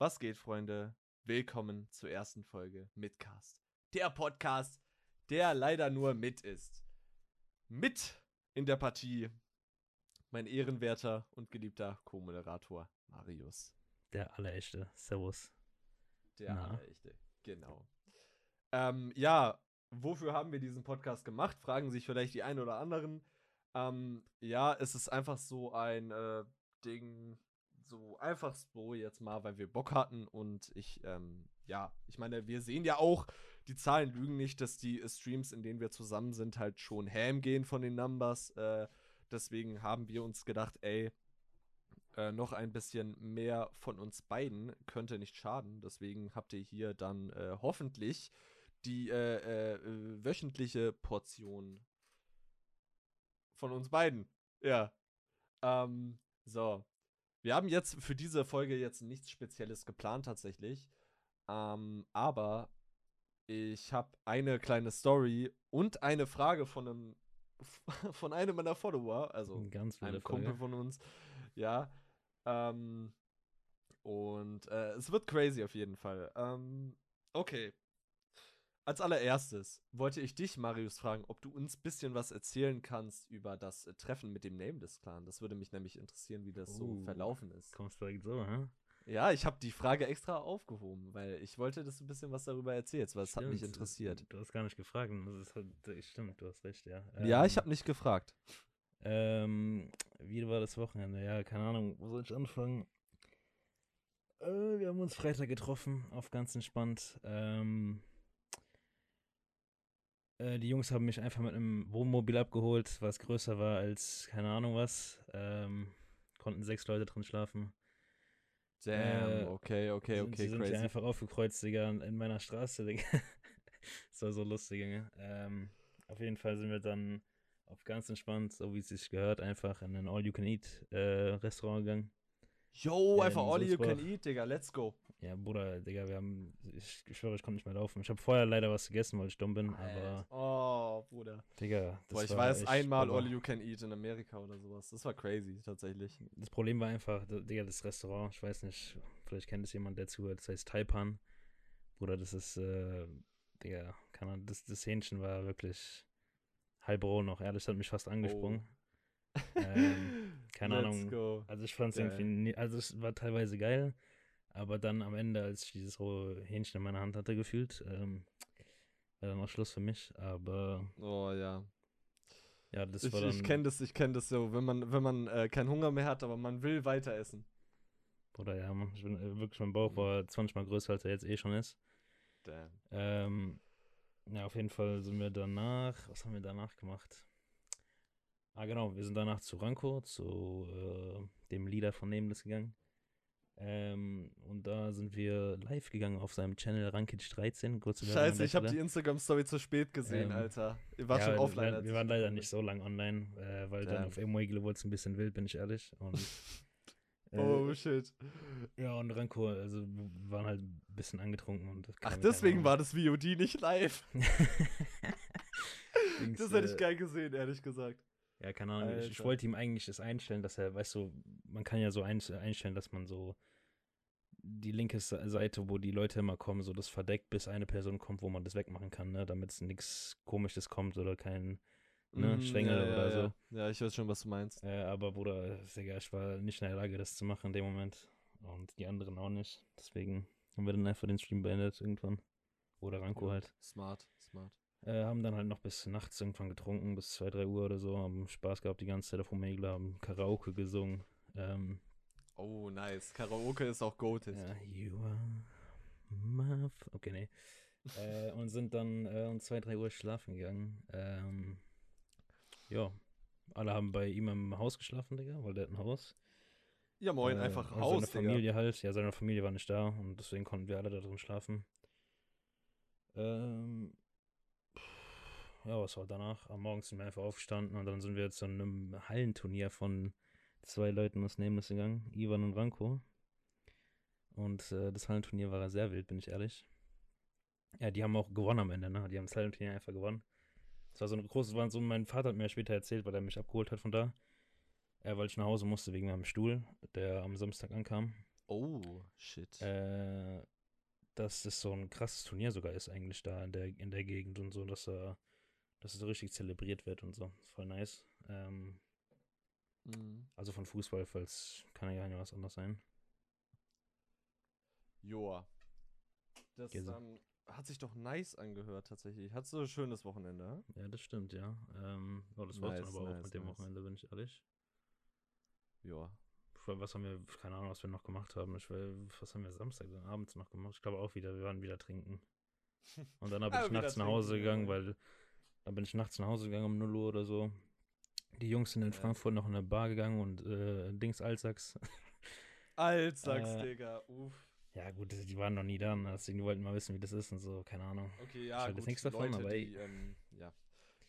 Was geht, Freunde? Willkommen zur ersten Folge Mitcast. Der Podcast, der leider nur mit ist. Mit in der Partie mein ehrenwerter und geliebter Co-Moderator Marius. Der allerechte. Servus. Der allerechte, genau. Ähm, ja, wofür haben wir diesen Podcast gemacht? Fragen sich vielleicht die einen oder anderen. Ähm, ja, es ist einfach so ein äh, Ding, so einfach so jetzt mal, weil wir Bock hatten und ich, ähm, ja, ich meine, wir sehen ja auch, die Zahlen lügen nicht, dass die Streams, in denen wir zusammen sind, halt schon ham gehen von den Numbers. Äh, deswegen haben wir uns gedacht, ey, äh, noch ein bisschen mehr von uns beiden könnte nicht schaden. Deswegen habt ihr hier dann äh, hoffentlich die äh, äh, wöchentliche Portion von uns beiden. Ja. Ähm, so. Wir haben jetzt für diese Folge jetzt nichts Spezielles geplant tatsächlich. Ähm, aber ich habe eine kleine Story und eine Frage von einem von einem meiner Follower, also Ganz einem Kumpel von uns. Ja. Ähm, und äh, es wird crazy auf jeden Fall. Ähm, okay. Als allererstes wollte ich dich, Marius, fragen, ob du uns ein bisschen was erzählen kannst über das äh, Treffen mit dem Nameless Clan. Das würde mich nämlich interessieren, wie das so Uh. verlaufen ist. Kommst direkt so, hä? Ja, ich habe die Frage extra aufgehoben, weil ich wollte, dass du ein bisschen was darüber erzählst, weil es hat mich interessiert. Du hast gar nicht gefragt. Das ist halt, stimmt, du hast recht, ja. Ja, ich Ähm, habe nicht gefragt. Ähm, wie war das Wochenende? Ja, keine Ahnung, wo soll ich anfangen? Äh, wir haben uns Freitag getroffen, auf ganz entspannt. Ähm, äh, die Jungs haben mich einfach mit einem Wohnmobil abgeholt, was größer war als keine Ahnung was. Ähm, konnten sechs Leute drin schlafen. Damn, äh, okay, okay, sind, okay, sie sind crazy. einfach aufgekreuzt, Digga, in meiner Straße, Digga. das war so lustig, Junge. Ähm, auf jeden Fall sind wir dann auf ganz entspannt, so wie es sich gehört, einfach in ein All-You-Can-Eat-Restaurant gegangen. Yo, in einfach all you can Sulzbach. eat, Digga, let's go. Ja, Bruder, Digga, wir haben, ich, ich schwöre, ich konnte nicht mehr laufen. Ich habe vorher leider was gegessen, weil ich dumm bin, aber, Oh, Bruder. Digga, das Boah, ich war weiß einmal Baba. all you can eat in Amerika oder sowas. Das war crazy, tatsächlich. Das Problem war einfach, Digga, das Restaurant, ich weiß nicht, vielleicht kennt es jemand, der zuhört, das heißt Taipan. Bruder, das ist, äh, Digga, keine Ahnung, das, das Hähnchen war wirklich halb roh noch, ehrlich, das hat mich fast angesprungen. Ähm, keine Let's Ahnung. Go. Also ich fand es irgendwie, nie, also es war teilweise geil, aber dann am Ende, als ich dieses rohe Hähnchen in meiner Hand hatte, gefühlt, ähm, war dann auch Schluss für mich, aber Oh ja. ja, das Ich, war dann, ich kenne das, ich kenne das so, wenn man, wenn man äh, keinen Hunger mehr hat, aber man will weiter essen. Bruder, ja, Mann, ich bin äh, wirklich, mein Bauch war 20 Mal größer, als er jetzt eh schon ist. Damn. Ähm, ja, auf jeden Fall sind wir danach, was haben wir danach gemacht? Ah, genau, wir sind danach zu Ranko, zu äh, dem Leader von Nameless gegangen. Ähm, und da sind wir live gegangen auf seinem Channel Rankic 13. Kurze Scheiße, ich habe die. Instagram-Story zu spät gesehen, Ähm, Alter. Ihr wart ja, schon wir- offline. Wir, wir waren leider nicht so lange online, äh, weil Damn. dann auf Emoigele wurde es ein bisschen wild, bin ich ehrlich. Und, bin. Oh äh, shit. ja, und Ranko, also wir waren halt ein bisschen angetrunken. Und Ach, deswegen war das VOD nicht live. Das hätte äh, ich geil gesehen, ehrlich gesagt. Ja, keine Ahnung. Ich, ich wollte ihm eigentlich das einstellen, dass er, weißt du, man kann ja so ein, einstellen, dass man so die linke Se- Seite, wo die Leute immer kommen, so das verdeckt, bis eine Person kommt, wo man das wegmachen kann, ne? Damit es nichts Komisches kommt oder kein, ne, Mhm, Schwengel ja, ja, oder ja. so. Ja, ich weiß schon, was du meinst. Äh, aber Bruder, ist egal, ich war nicht in der Lage, das zu machen in dem Moment. Und die anderen auch nicht. Deswegen haben wir dann einfach den Stream beendet irgendwann. Oder Ranko Ja, halt. Smart, smart. Äh, haben dann halt noch bis nachts irgendwann getrunken, bis 2, 3 Uhr oder so, haben Spaß gehabt die ganze Zeit auf Omegle, haben Karaoke gesungen. Ähm, Oh, nice. Karaoke ist auch goated. ja, you are my Okay, nee. äh, und sind dann äh, um 2, 3 Uhr schlafen gegangen. Ähm, ja, alle haben bei ihm im Haus geschlafen, Digga, weil der hat ein Haus. Ja, moin, Äh, einfach Haus, Seine Familie halt, ja, seine Familie war nicht da und deswegen konnten wir alle da drin schlafen. Ähm, ja, was war danach? Am Morgen sind wir einfach aufgestanden und dann sind wir zu einem Hallenturnier von zwei Leuten aus Nameless gegangen, Ivan und Ranko. Und äh, das Hallenturnier war sehr wild, bin ich ehrlich. Ja, die haben auch gewonnen am Ende, ne? Die haben das Hallenturnier einfach gewonnen. Das war so ein großes, war so, mein Vater hat mir später erzählt, weil er mich abgeholt hat von da. Äh, weil ich nach Hause musste wegen meinem Stuhl, der am Samstag ankam. Oh, shit. Äh, dass es so ein krasses Turnier sogar ist, eigentlich da in der, in der Gegend und so, dass, äh, dass es so richtig zelebriert wird und so. Voll nice. Ähm, Mhm. also von Fußball, falls kann ja nicht was anderes sein. Joa. Das ähm, hat sich doch nice angehört, tatsächlich. Hattest du ein schönes Wochenende? Ja, das stimmt, ja. Ähm, ja das war's Nice, dann aber auch nice, mit dem nice. Wochenende, bin ich ehrlich. Joa. Vor- Was haben wir, keine Ahnung, was wir noch gemacht haben. Ich will, was haben wir Samstag dann abends noch gemacht? Ich glaube auch wieder, wir waren wieder trinken. Und dann bin ich nachts nach Hause gegangen, weil dann bin ich nachts nach Hause gegangen um 0 Uhr oder so. Die Jungs sind in Ja. Frankfurt noch in eine Bar gegangen und äh, Dings Altsachs. Altsachs, Äh, Digga. Uff. Ja, gut, die waren noch nie da, ne? deswegen die wollten mal wissen, wie das ist und so, keine Ahnung. Okay, Ich ja, hab gut. nichts davon, Leute, aber ey. die, ähm, ja.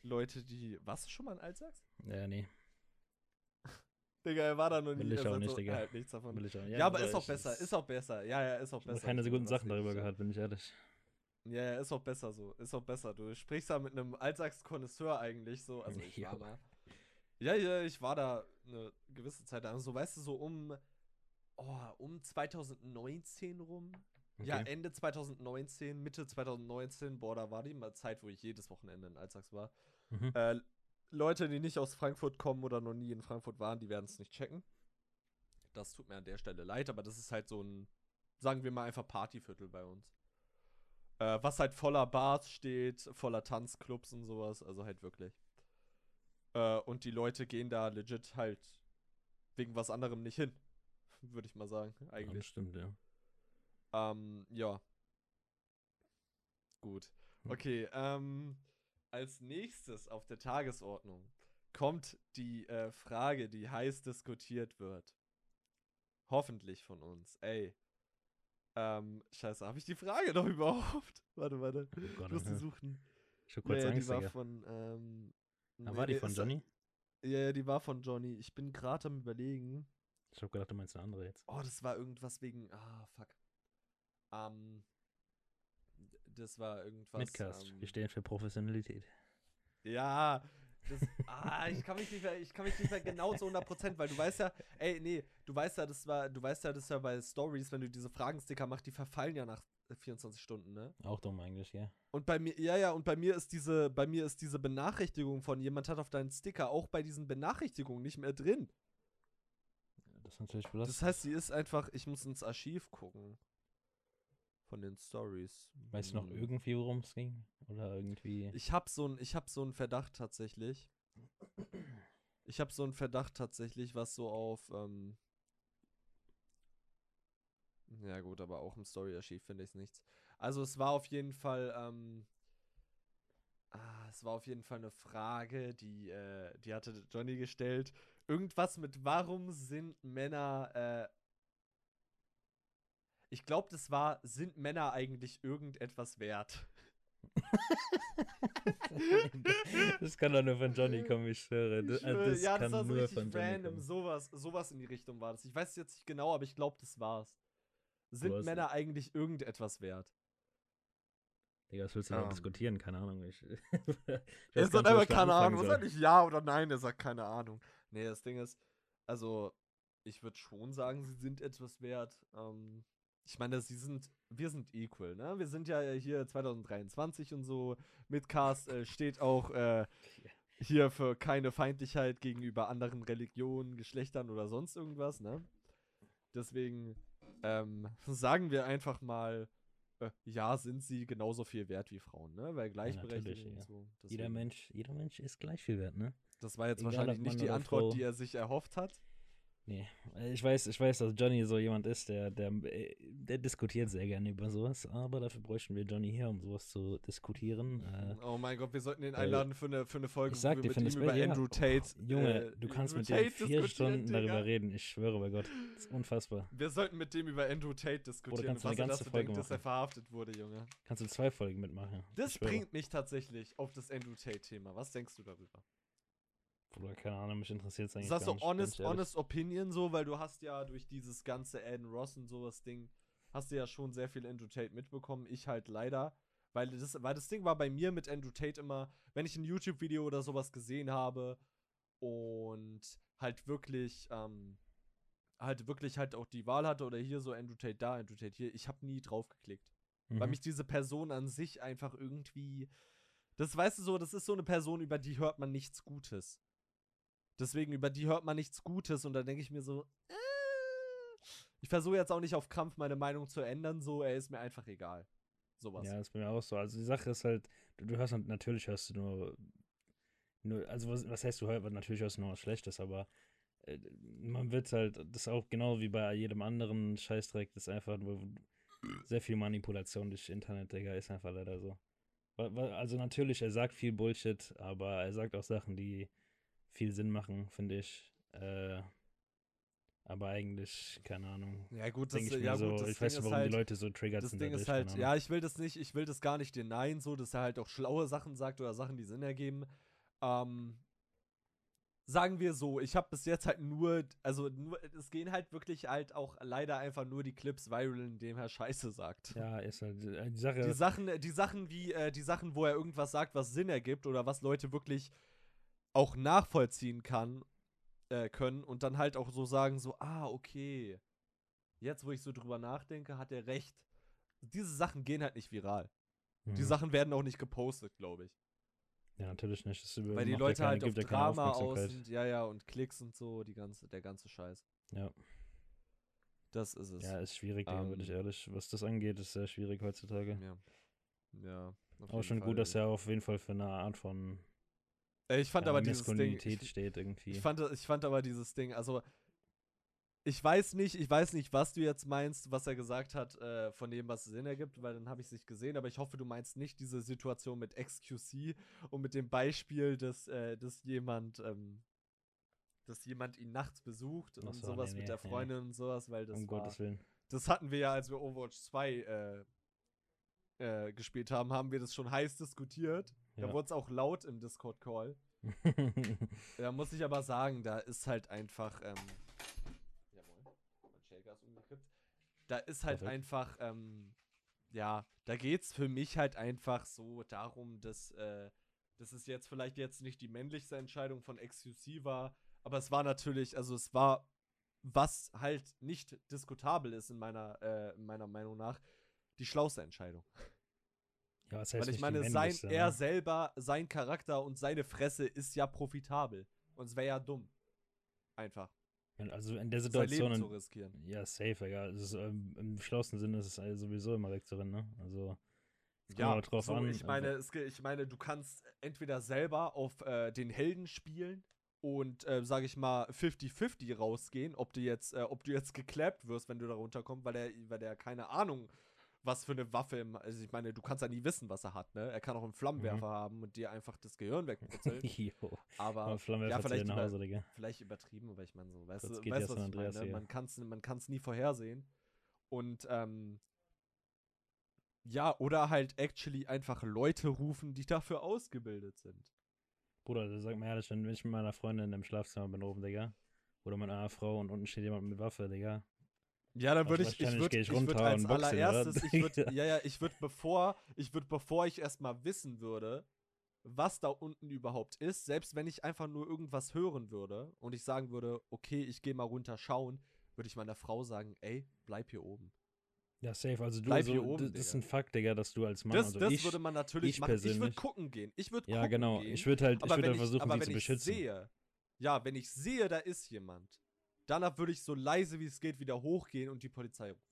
Leute, die. Warst du schon mal in Altsachs? Ja, nee, Digga, er war da noch nie. Will ich auch nicht, so, Digga. Halt nichts davon. will ich auch. Ja, aber Bruder, ist auch ich- besser, es- ist auch besser. Ja, ja, ist auch Ich habe besser. keine so Ich guten bin Sachen darüber gehört, bin ich ehrlich. Ja, ja, ist auch besser so. Ist auch besser. Du sprichst da mit einem Altsachs-Konnoisseur eigentlich so. Also ich war Ja. Ja, ja, ich war da eine gewisse Zeit. Also so, weißt du, so um, oh, um 2019 rum. Ja, Okay. Ende 2019, Mitte 2019, boah, da war die mal Zeit, wo ich jedes Wochenende in Altsachs war. Mhm. Äh, Leute, die nicht aus Frankfurt kommen oder noch nie in Frankfurt waren, die werden es nicht checken. Das tut mir an der Stelle leid, aber das ist halt so ein, sagen wir mal einfach Partyviertel bei uns. Äh, was halt voller Bars steht, voller Tanzclubs und sowas, also halt wirklich. Äh, und die Leute gehen da legit halt wegen was anderem nicht hin. Würde ich mal sagen, Ja, das eigentlich. stimmt, ja. Ähm, ja. Gut. Hm. Okay, ähm, als nächstes auf der Tagesordnung kommt die äh, Frage, die heiß diskutiert wird. Hoffentlich von uns. Ey. Ähm, scheiße, habe ich die Frage noch überhaupt? Warte, warte. Oh Ich Gott, muss die ja. suchen. Ich hab kurz ja, ja, die Angst, war Digga. von, ähm. Ah, nee, war die von Johnny? Ja, die war von Johnny. Ich bin gerade am überlegen. Ich hab gedacht, du meinst eine andere jetzt. Oh, das war irgendwas wegen. Ah, fuck. Ähm. Das war irgendwas. Midcast. ähm, Wir stehen für Professionalität. Ja, das, ah, ich kann mich nicht mehr, ich kann mich nicht mehr genau zu 100%, weil du weißt ja, ey, nee, du weißt ja, das war, du weißt ja, das ist ja bei Stories, wenn du diese Fragensticker machst, die verfallen ja nach 24 Stunden, ne? Auch dumm eigentlich, ja. Und bei mir, ja, ja, und bei mir ist diese, bei mir ist diese Benachrichtigung von jemand hat auf deinen Sticker auch bei diesen Benachrichtigungen nicht mehr drin. Das ist natürlich belastend. Das heißt, sie ist einfach, ich muss ins Archiv gucken. Von den Stories. weißt du noch Hm. irgendwie, worum es ging? Oder irgendwie. Ich hab so ein, ich hab so einen Verdacht tatsächlich. Ich hab so einen Verdacht tatsächlich, was so auf, ähm ja gut, aber auch im Story-Archiv finde ich es nichts. Also es war auf jeden Fall, ähm ah, es war auf jeden Fall eine Frage, die, äh, die hatte Johnny gestellt. Irgendwas mit, warum sind Männer, äh ich glaube, das war, sind Männer eigentlich irgendetwas wert? das kann doch nur von Johnny kommen, ich schwöre. Das, Ich also schwöre, das ja, das kann war so nur richtig random. kommen. Sowas, sowas in die Richtung war das. Ich weiß es jetzt nicht genau, aber ich glaube, das war's. Sind Männer eigentlich irgendetwas wert? Digga, was willst du da Ähm. diskutieren? Keine Ahnung. Ich, ich Er sagt nicht, einfach ich keine Ahnung. soll. Sagt nicht ja oder nein, er sagt keine Ahnung. Nee, das Ding ist, also, ich würde schon sagen, sie sind etwas wert. Ähm, ich meine, sie sind, wir sind equal, ne? Wir sind ja hier 2023 und so. Midcast äh, steht auch äh, hier für keine Feindlichkeit gegenüber anderen Religionen, Geschlechtern oder sonst irgendwas, ne? Deswegen ähm, sagen wir einfach mal, äh, ja, sind sie genauso viel wert wie Frauen, ne? Weil Gleichberechtigung ja. und so. Jeder Mensch, jeder Mensch ist gleich viel wert, ne? Das war jetzt Egal, wahrscheinlich nicht die Antwort, Frau. die er sich erhofft hat. Nee. Äh, Ich weiß, ich weiß, dass Johnny so jemand ist, der, der, äh, der diskutiert sehr gerne über sowas, aber dafür bräuchten wir Johnny hier, um sowas zu diskutieren. Äh, Oh mein Gott, wir sollten ihn einladen für eine, für eine Folge, ich sag wo dir, wir mit ihm über ja. Andrew Tate. Junge, äh, du kannst Andrew mit dem Tate vier diskutieren, Stunden Digga. darüber reden. Ich schwöre bei Gott. Das ist unfassbar. Wir sollten mit dem über Andrew Tate diskutieren, kannst du was er dazu Folge denkt, dass er verhaftet wurde, Junge. Kannst du zwei Folgen mitmachen. Das bringt mich tatsächlich auf das Andrew Tate-Thema. Was denkst du darüber? Bruder, keine Ahnung, mich interessiert es eigentlich Ist das gar so nicht, honest, honest Opinion so, weil du hast ja durch dieses ganze Aiden Ross und sowas Ding, hast du ja schon sehr viel Andrew Tate mitbekommen. Ich halt leider. Weil das, weil das Ding war bei mir mit Andrew Tate immer, wenn ich ein YouTube-Video oder sowas gesehen habe und halt wirklich, ähm, halt wirklich halt auch die Wahl hatte oder hier so Andrew Tate da, Andrew Tate hier, ich habe nie drauf geklickt. Mhm. Weil mich diese Person an sich einfach irgendwie. Das weißt du so, das ist so eine Person, über die hört man nichts Gutes. Deswegen, über die hört man nichts Gutes und da denke ich mir so, äh, ich versuche jetzt auch nicht auf Krampf meine Meinung zu ändern, so, er ist mir einfach egal. Sowas. Ja, das ist bei mir auch so. Also die Sache ist halt, du, du hörst natürlich hörst du nur, nur also was, was heißt du hörst, natürlich hörst du nur was Schlechtes, aber äh, man wird halt, das ist auch genau wie bei jedem anderen Scheißdreck, das ist einfach nur sehr viel Manipulation durch Internet, Digga, ist einfach leider so. Also natürlich, er sagt viel Bullshit, aber er sagt auch Sachen, die viel Sinn machen, finde ich. Äh, aber eigentlich, keine Ahnung. Ja, gut, das, ich, ja, so, gut, ich weiß nicht, warum halt, die Leute so triggert das sind. Das Ding ist halt, ja, ich will das nicht, ich will das gar nicht denyen, so, dass er halt auch schlaue Sachen sagt oder Sachen, die Sinn ergeben. Ähm, sagen wir so, ich habe bis jetzt halt nur, also nur, es gehen halt wirklich halt auch leider einfach nur die Clips viral, in dem er Scheiße sagt. Ja, ist halt äh, die Sache. Die Sachen, die Sachen wie, äh, die Sachen, wo er irgendwas sagt, was Sinn ergibt oder was Leute wirklich auch nachvollziehen kann, äh, können und dann halt auch so sagen, so, ah, okay. Jetzt, wo ich so drüber nachdenke, hat er recht. Diese Sachen gehen halt nicht viral. Mhm. Die Sachen werden auch nicht gepostet, glaube ich. Ja, natürlich nicht. Das Weil die Leute keine, halt auf Drama aus sind, ja, ja, und Klicks und so, die ganze, der ganze Scheiß. Ja. Das ist es. Ja, ist schwierig, um, bin ich ähm, ehrlich. Was das angeht, ist sehr schwierig heutzutage. Ja. Ja. Auch schon Fall, gut, dass er auf jeden Fall für eine Art von ich fand ja, aber dieses Ding. Ich, steht irgendwie. Ich fand, ich fand aber dieses Ding, also ich weiß nicht, ich weiß nicht, was du jetzt meinst, was er gesagt hat, äh, von dem, was Sinn ergibt, weil dann habe ich es nicht gesehen, aber ich hoffe, du meinst nicht diese Situation mit XQC und mit dem Beispiel, dass, äh, dass jemand, ähm, dass jemand ihn nachts besucht und so, sowas nee, mit der Freundin nee. und sowas, weil das um war, Gottes Willen. Das hatten wir ja, als wir Overwatch 2 äh, äh, gespielt haben, haben wir das schon heiß diskutiert. Ja. Da wurde es auch laut im Discord-Call. da muss ich aber sagen, da ist halt einfach, ähm, jawohl, mein ist umgekippt. Da ist halt Perfekt. einfach, ähm, ja, da geht's für mich halt einfach so darum, dass, äh, dass es jetzt vielleicht jetzt nicht die männlichste Entscheidung von XQC war, aber es war natürlich, also es war, was halt nicht diskutabel ist in meiner, äh, in meiner Meinung nach, die schlauste Entscheidung. Ja, das heißt Weil ich meine, sein, er ne? selber, sein Charakter und seine Fresse ist ja profitabel. Und es wäre ja dumm. Einfach. Also in der Situation. Sein Leben zu riskieren. Ja, safe, ja. Ist, ähm, Im geschlossenen Sinne ist es sowieso immer weg drin, ne? Also. Ja, drauf so, an. Ich meine, es, ich meine, du kannst entweder selber auf äh, den Helden spielen und, äh, sage ich mal, 50-50 rausgehen, ob du jetzt, äh, ob du jetzt geklappt wirst, wenn du da runterkommst, weil der, weil der keine Ahnung was für eine Waffe im, also ich meine, du kannst ja nie wissen, was er hat, ne? Er kann auch einen Flammenwerfer mhm. haben und dir einfach das Gehirn wegputzeln. aber ja, vielleicht, über, Hause, vielleicht übertrieben, aber ich meine so, weißt du, weißt, was ich meine? Man kann es man kann's nie vorhersehen. Und ähm, ja, oder halt actually einfach Leute rufen, die dafür ausgebildet sind. Bruder, sag mal ehrlich, wenn ich mit meiner Freundin im Schlafzimmer bin oben, Digga, oder mit einer Frau und unten steht jemand mit Waffe, Digga, ja, dann würde ich, ich würde ich würd als allererstes, ich würde, ja, ja, ich würde bevor, ich würde bevor ich erstmal wissen würde, was da unten überhaupt ist, selbst wenn ich einfach nur irgendwas hören würde und ich sagen würde, okay, ich gehe mal runter schauen, würde ich meiner Frau sagen, ey, bleib hier oben. Ja, safe. Also du, bleib also, hier oben, das, das ist ein Fakt, Digga, dass du als Mann, das, also das ich, würde man natürlich ich machen. Persönlich. Ich würde gucken gehen. Ich würde Ja, genau. Gehen, ich würde halt, ich würde halt versuchen, sie zu beschützen. Sehe, ja, wenn ich sehe, da ist jemand, Danach würde ich so leise wie es geht wieder hochgehen und die Polizei rufen.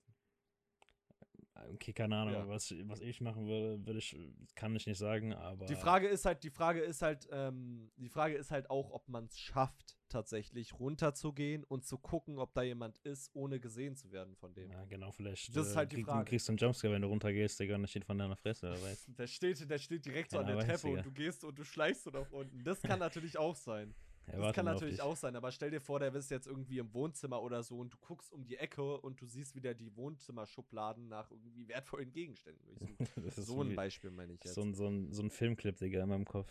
Okay, keine Ahnung, ja. was, was ich machen würde, würde ich, kann ich nicht sagen, aber. Die Frage ist halt, die Frage ist halt, ähm, die Frage ist halt auch, ob man es schafft, tatsächlich runterzugehen und zu gucken, ob da jemand ist, ohne gesehen zu werden von dem. Ja, genau, vielleicht. Das ist halt die krieg, Frage. kriegst du einen Jumpscare, wenn du runtergehst, Digga, und das steht von deiner Fresse, oder was? Der steht, der steht direkt so an der Treppe und du gehst und du schleichst so nach unten. Das kann natürlich auch sein. Das kann natürlich auch sein, aber stell dir vor, der ist jetzt irgendwie im Wohnzimmer oder so und du guckst um die Ecke und du siehst wieder die Wohnzimmerschubladen nach irgendwie wertvollen Gegenständen so ein Beispiel meine ich jetzt. So ein, so ein, so ein Filmclip, Digga, in meinem Kopf.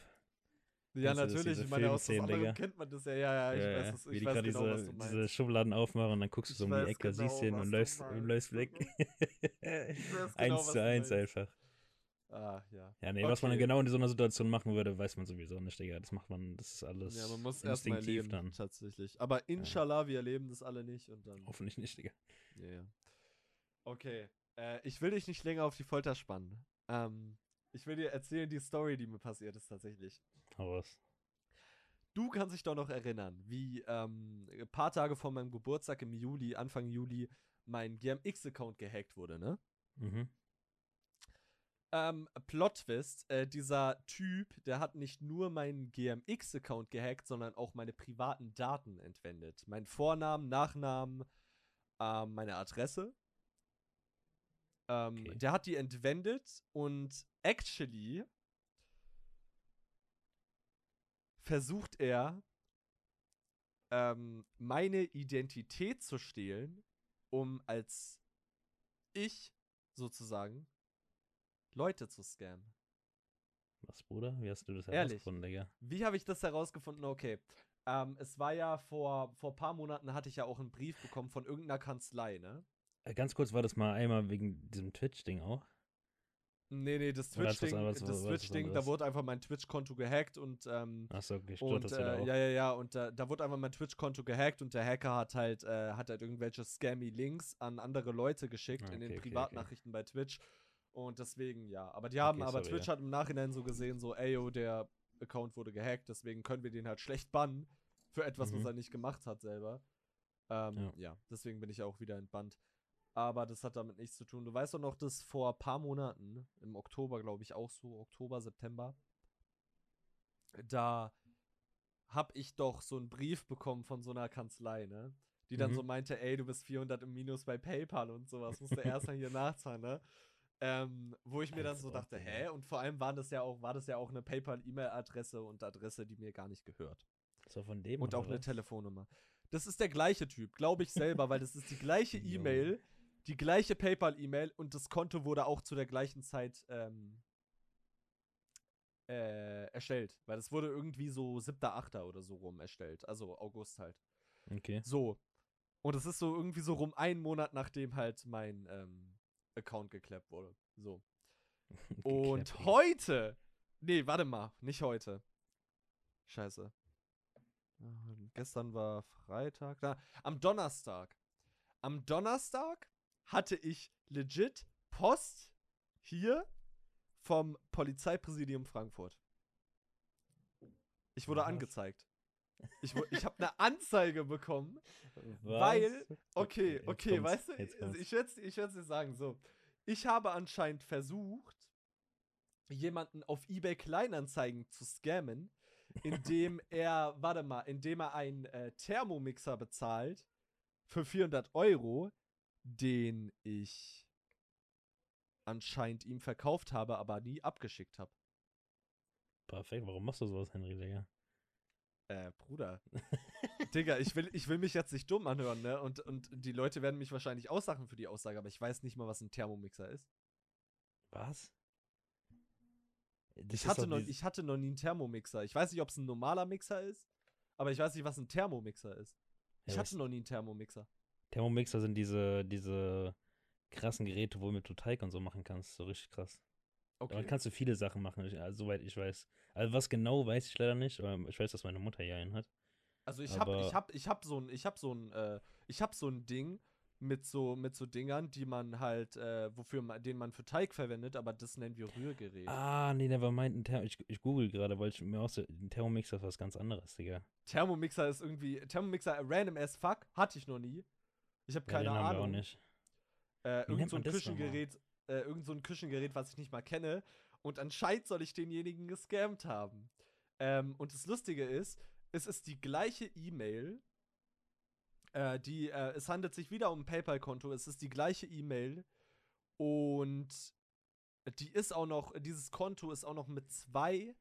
Ja, Kennst natürlich. Ich meine, aus das andere kennt man das ja. Ja, ja, ich ja, weiß, das, ich Wie die weiß genau, diese, was du meinst. diese Schubladen aufmachen und dann guckst du so um die Ecke, genau, siehst ihn und läufst, läufst weg. genau, eins zu eins einfach. Ah, ja. Ja, nee, okay. was man genau in so einer Situation machen würde, weiß man sowieso nicht, Digga. Das macht man, das ist alles. Ja, man muss erstmal leben, dann. tatsächlich. Aber inshallah, ja. wir erleben das alle nicht und dann. Hoffentlich nicht, Digga. Ja, ja. Okay. Äh, ich will dich nicht länger auf die Folter spannen. Ähm, ich will dir erzählen die Story, die mir passiert ist, tatsächlich. Hau was. Du kannst dich doch noch erinnern, wie ähm, ein paar Tage vor meinem Geburtstag im Juli, Anfang Juli, mein GMX-Account gehackt wurde, ne? Mhm. Ähm, Plot-Twist, äh, dieser Typ, der hat nicht nur meinen GMX-Account gehackt, sondern auch meine privaten Daten entwendet. Mein Vornamen, Nachnamen, ähm, meine Adresse. Ähm, okay. Der hat die entwendet und actually versucht er, ähm, meine Identität zu stehlen, um als ich sozusagen Leute zu scammen. Was, Bruder? Wie hast du das herausgefunden, Digga? Wie habe ich das herausgefunden? Okay. Ähm, es war ja vor, vor ein paar Monaten hatte ich ja auch einen Brief bekommen von irgendeiner Kanzlei, ne? Äh, ganz kurz war das mal einmal wegen diesem Twitch-Ding auch. Nee, nee, das Twitch-Ding, das, das Twitch-Ding, da wurde einfach mein Twitch-Konto gehackt und, ähm, Achso, okay, und, das äh, Ja, ja, ja, und äh, da wurde einfach mein Twitch-Konto gehackt und der Hacker hat halt, äh, hat halt irgendwelche scammy Links an andere Leute geschickt ah, okay, in den okay, Privatnachrichten okay. bei Twitch. Und deswegen, ja. Aber die haben, aber sorry, Twitch ja. hat im Nachhinein so gesehen, so, ey, yo, der Account wurde gehackt, deswegen können wir den halt schlecht bannen für etwas, mhm. was er nicht gemacht hat selber. Ähm, ja. ja, deswegen bin ich auch wieder entbannt. Aber das hat damit nichts zu tun. Du weißt doch noch, dass vor ein paar Monaten, im Oktober, glaube ich, auch so, Oktober, September, da habe ich doch so einen Brief bekommen von so einer Kanzlei, ne? Die dann mhm. so meinte, ey, du bist 400 im Minus bei PayPal und sowas, musst du erst mal hier nachzahlen, ne? Ähm, wo ich mir dann so dachte, hä? Und vor allem war das ja auch, war das ja auch eine PayPal-E-Mail-Adresse und Adresse, die mir gar nicht gehört. So von dem. Und auch eine Telefonnummer. Das ist der gleiche Typ, glaube ich selber, weil das ist die gleiche E-Mail, die gleiche PayPal-E-Mail und das Konto wurde auch zu der gleichen Zeit ähm, äh, erstellt. Weil das wurde irgendwie so 7.8. oder so rum erstellt. Also August halt. Okay. So. Und es ist so irgendwie so rum einen Monat, nachdem halt mein ähm, Account geklappt wurde. So. und heute. Nee, warte mal. Nicht heute. Scheiße. Gestern war Freitag. Na, am Donnerstag. Am Donnerstag hatte ich legit Post hier vom Polizeipräsidium Frankfurt. Ich wurde angezeigt. Ich, ich habe eine Anzeige bekommen, Was? weil, okay, okay, weißt du, ich werde ich es dir sagen, so. Ich habe anscheinend versucht, jemanden auf eBay Kleinanzeigen zu scammen, indem er, warte mal, indem er einen äh, Thermomixer bezahlt für 400 Euro, den ich anscheinend ihm verkauft habe, aber nie abgeschickt habe. Perfekt, warum machst du sowas, Henry, Digga? Äh, Bruder. Digga, ich will, ich will mich jetzt nicht dumm anhören, ne? Und, und die Leute werden mich wahrscheinlich aussachen für die Aussage, aber ich weiß nicht mal, was ein Thermomixer ist. Was? Ich hatte, noch, ich hatte noch nie einen Thermomixer. Ich weiß nicht, ob es ein normaler Mixer ist, aber ich weiß nicht, was ein Thermomixer ist. Ich ja, hatte noch nie einen Thermomixer. Thermomixer sind diese, diese krassen Geräte, womit du Teig und so machen kannst. So richtig krass. Okay. Damit kannst du viele Sachen machen, also, soweit ich weiß. Also was genau weiß ich leider nicht, aber ich weiß, dass meine Mutter hier einen hat. Also ich habe ich hab, ich hab so ein, ich hab so ein, äh, ich hab so ein Ding mit so, mit so Dingern, die man halt, äh, wofür man, den man für Teig verwendet, aber das nennen wir Rührgerät. Ah, nee, der war meint, ich, ich google gerade, weil ich mir auch so, ein Thermomixer ist was ganz anderes, Digga. Thermomixer ist irgendwie, Thermomixer random as fuck, hatte ich noch nie. Ich habe keine ja, den Ahnung. Haben wir auch nicht. Äh, irgend so ein Küchengerät, äh, irgend so ein Küchengerät, was ich nicht mal kenne. Und anscheinend soll ich denjenigen gescammt haben. Ähm, und das Lustige ist, es ist die gleiche E-Mail. Äh, die, äh, es handelt sich wieder um ein PayPal-Konto. Es ist die gleiche E-Mail. Und die ist auch noch, dieses Konto ist auch noch mit zwei,